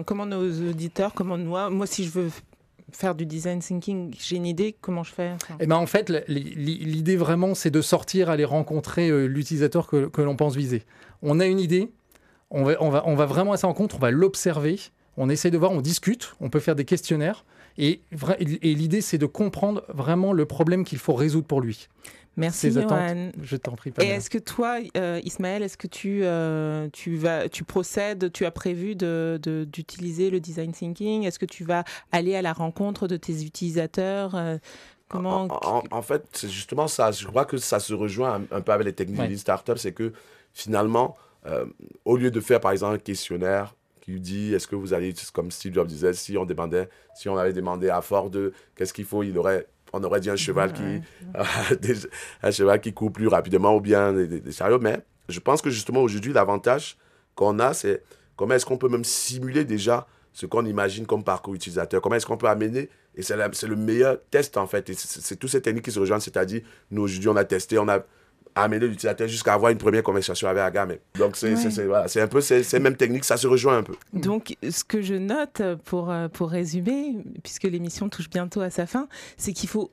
S2: comment nos auditeurs, comment moi, moi si je veux faire du design thinking, j'ai une idée, comment je fais
S3: eh ben En fait, l'idée vraiment, c'est de sortir, aller rencontrer euh, l'utilisateur que, l'on pense viser. On a une idée, on va, vraiment à sa rencontre, on va l'observer, on essaie de voir, on discute, on peut faire des questionnaires. Et l'idée, c'est de comprendre vraiment le problème qu'il faut résoudre pour lui.
S2: Merci, Johan.
S3: Je t'en prie.
S2: Et est-ce que toi, euh, Ismaël, est-ce que tu, euh, tu, vas, tu procèdes, tu as prévu d'utiliser de, le design thinking? Est-ce que tu vas aller à la rencontre de tes utilisateurs euh,
S1: Comment... En, fait, c'est justement ça. Je crois que ça se rejoint un, peu avec les techniques de start-up. C'est que finalement, au lieu de faire par exemple un questionnaire qui dit est-ce que vous allez, comme Steve Jobs disait, si on demandait, si on avait demandé à Ford qu'est-ce qu'il faut, il aurait on aurait dit un cheval qui un cheval qui court plus rapidement ou bien des, chariots mais je pense que justement aujourd'hui l'avantage qu'on a c'est comment est-ce qu'on peut même simuler déjà ce qu'on imagine comme parcours utilisateur? Comment est-ce qu'on peut amener et c'est le meilleur test en fait et c'est toutes ces techniques qui se rejoignent c'est-à-dire nous aujourd'hui on a testé on a amener l'utilisateur jusqu'à avoir une première conversation avec Aga. Donc, c'est voilà, un peu ces, mêmes techniques, ça se rejoint un peu.
S2: Donc, ce que je note pour, euh, pour résumer, puisque l'émission touche bientôt à sa fin, c'est qu'il faut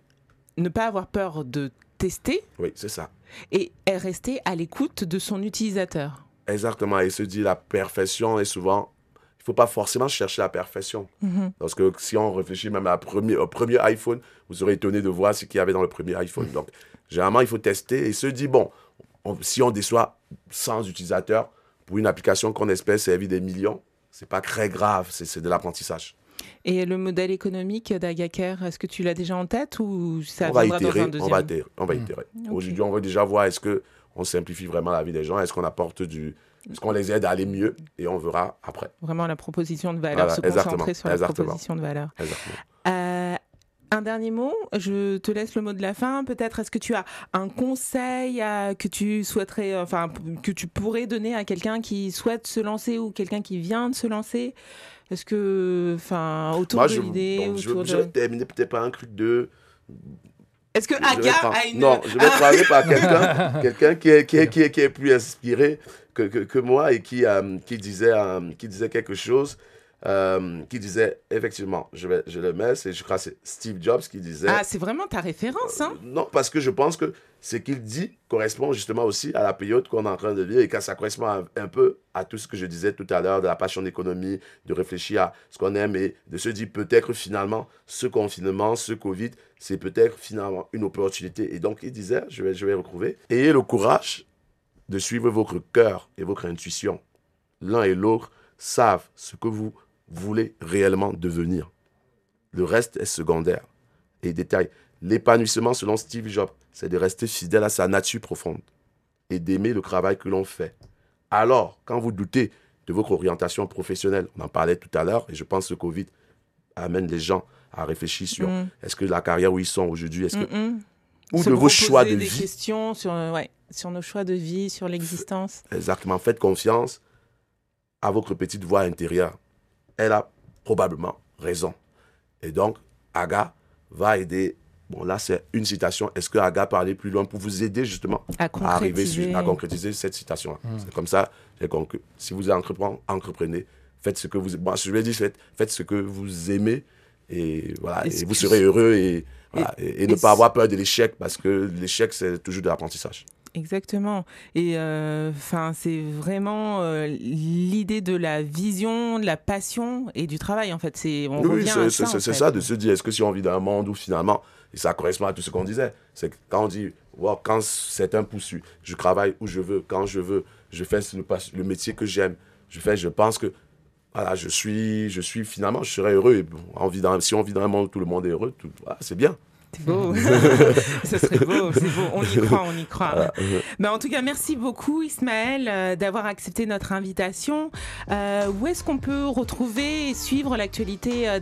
S2: ne pas avoir peur de tester.
S1: Oui, c'est ça.
S2: Et rester à l'écoute de son utilisateur.
S1: Exactement. Et se dit la perfection est souvent il ne faut pas forcément chercher la perfection. Mhm. Parce que si on réfléchit même à premier, au premier iPhone, vous serez étonné de voir ce qu'il y avait dans le premier iPhone. Donc, généralement, il faut tester et se dire, bon, si on déçoit 100 utilisateurs pour une application qu'on espère servir des millions, c'est pas très grave, c'est de l'apprentissage.
S2: Et le modèle économique d'Agaker, est-ce que tu l'as déjà en tête ou ça
S1: on va itérer, dans un deuxième... On va itérer. On va hmm. itérer. Aujourd'hui, on va déjà voir est-ce qu'on simplifie vraiment la vie des gens, est-ce qu'on apporte du, est-ce qu'on les aide à aller mieux et on verra après.
S2: Vraiment la proposition de valeur, se concentrer sur la proposition de valeur. Euh, un dernier mot, je te laisse le mot de la fin. Peut-être est-ce que tu as un conseil que tu souhaiterais, enfin que tu pourrais donner à quelqu'un qui souhaite se lancer ou quelqu'un qui vient de se lancer? Est-ce que, enfin, autour de l'idée, autour
S1: je, vais terminer peut-être par un truc de
S2: est-ce que Aga a une...
S1: Non, je vais parler par quelqu'un quelqu'un qui est, qui, est, qui, est, qui est plus inspiré que, que, que moi et qui, euh, qui, disait, euh, qui disait quelque chose. Euh, qui disait, effectivement, je, vais, je le mets, c'est, je crois que c'est Steve Jobs qui disait...
S2: Ah, c'est vraiment ta référence, hein?
S1: Non, parce que je pense que ce qu'il dit correspond justement aussi à la période qu'on est en train de vivre et que ça correspond un, un peu à tout ce que je disais tout à l'heure de la passion d'économie, de réfléchir à ce qu'on aime et de se dire peut-être finalement ce confinement, ce Covid, c'est peut-être finalement une opportunité. Et donc il disait, je vais, je vais retrouver, ayez le courage de suivre votre cœur et votre intuition. L'un et l'autre savent ce que vous voulez réellement devenir. Le reste est secondaire. Et détail, l'épanouissement selon Steve Jobs, c'est de rester fidèle à sa nature profonde et d'aimer le travail que l'on fait. Alors, quand vous doutez de votre orientation professionnelle, on en parlait tout à l'heure, et je pense que le Covid amène les gens à réfléchir sur
S2: Mm.
S1: est-ce que la carrière où ils sont aujourd'hui, est-ce que...
S2: Mm, mm.
S1: Ou de vos choix de
S2: des
S1: vie.
S2: questions sur, ouais, sur nos choix de vie, sur l'existence.
S1: Exactement. Faites confiance à votre petite voix intérieure. Elle a probablement raison. Et donc, Aga va aider. Bon, là, c'est une citation. Est-ce que Aga peut aller plus loin pour vous aider justement
S2: À
S1: à arriver
S2: concrétiser.
S1: sur- à concrétiser cette citation C'est comme ça. j'ai conclu. Si vous entreprenez, entreprenez, faites ce que vous. Moi, je vais dire, faites, faites ce que vous aimez. Et voilà, et vous serez heureux et, voilà, et, et
S2: et
S1: ne pas avoir peur de l'échec parce que l'échec, c'est toujours de l'apprentissage.
S2: Exactement. Et enfin, c'est vraiment euh, l'idée de la vision, de la passion et du travail. En fait, c'est on
S1: Oui, c'est
S2: ça.
S1: de se dire, est-ce que si on vit dans un monde où finalement, et ça correspond à tout ce qu'on disait, c'est que quand on dit, wow, quand c'est un poursuit, je travaille où je veux, quand je veux, je fais le, métier que j'aime, je fais, je pense que, voilà, je suis, je suis finalement, je serais heureux. Et bon, on vit dans, si on vit dans un monde où tout le monde est heureux, c'est bien.
S2: C'est beau. ça serait beau, c'est beau. On y croit, on y croit.
S1: Voilà.
S2: Mais en tout cas, merci beaucoup Ismaël euh, d'avoir accepté notre invitation. Euh, où est-ce qu'on peut retrouver et suivre l'actualité euh,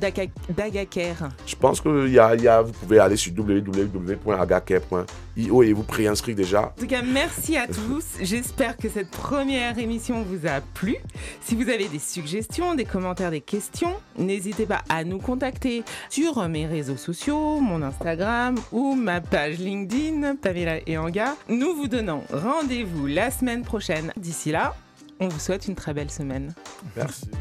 S1: Je pense que y a, y a, vous pouvez aller sur www.agacare.io et vous préinscrire déjà.
S2: En tout cas, merci à tous. J'espère que cette première émission vous a plu. Si vous avez des suggestions, des commentaires, des questions, n'hésitez pas à nous contacter sur mes réseaux sociaux, mon Ou ma page LinkedIn, Pamela et Anga. Nous vous donnons rendez-vous la semaine prochaine. D'ici là, on vous souhaite une très belle semaine.
S1: Merci.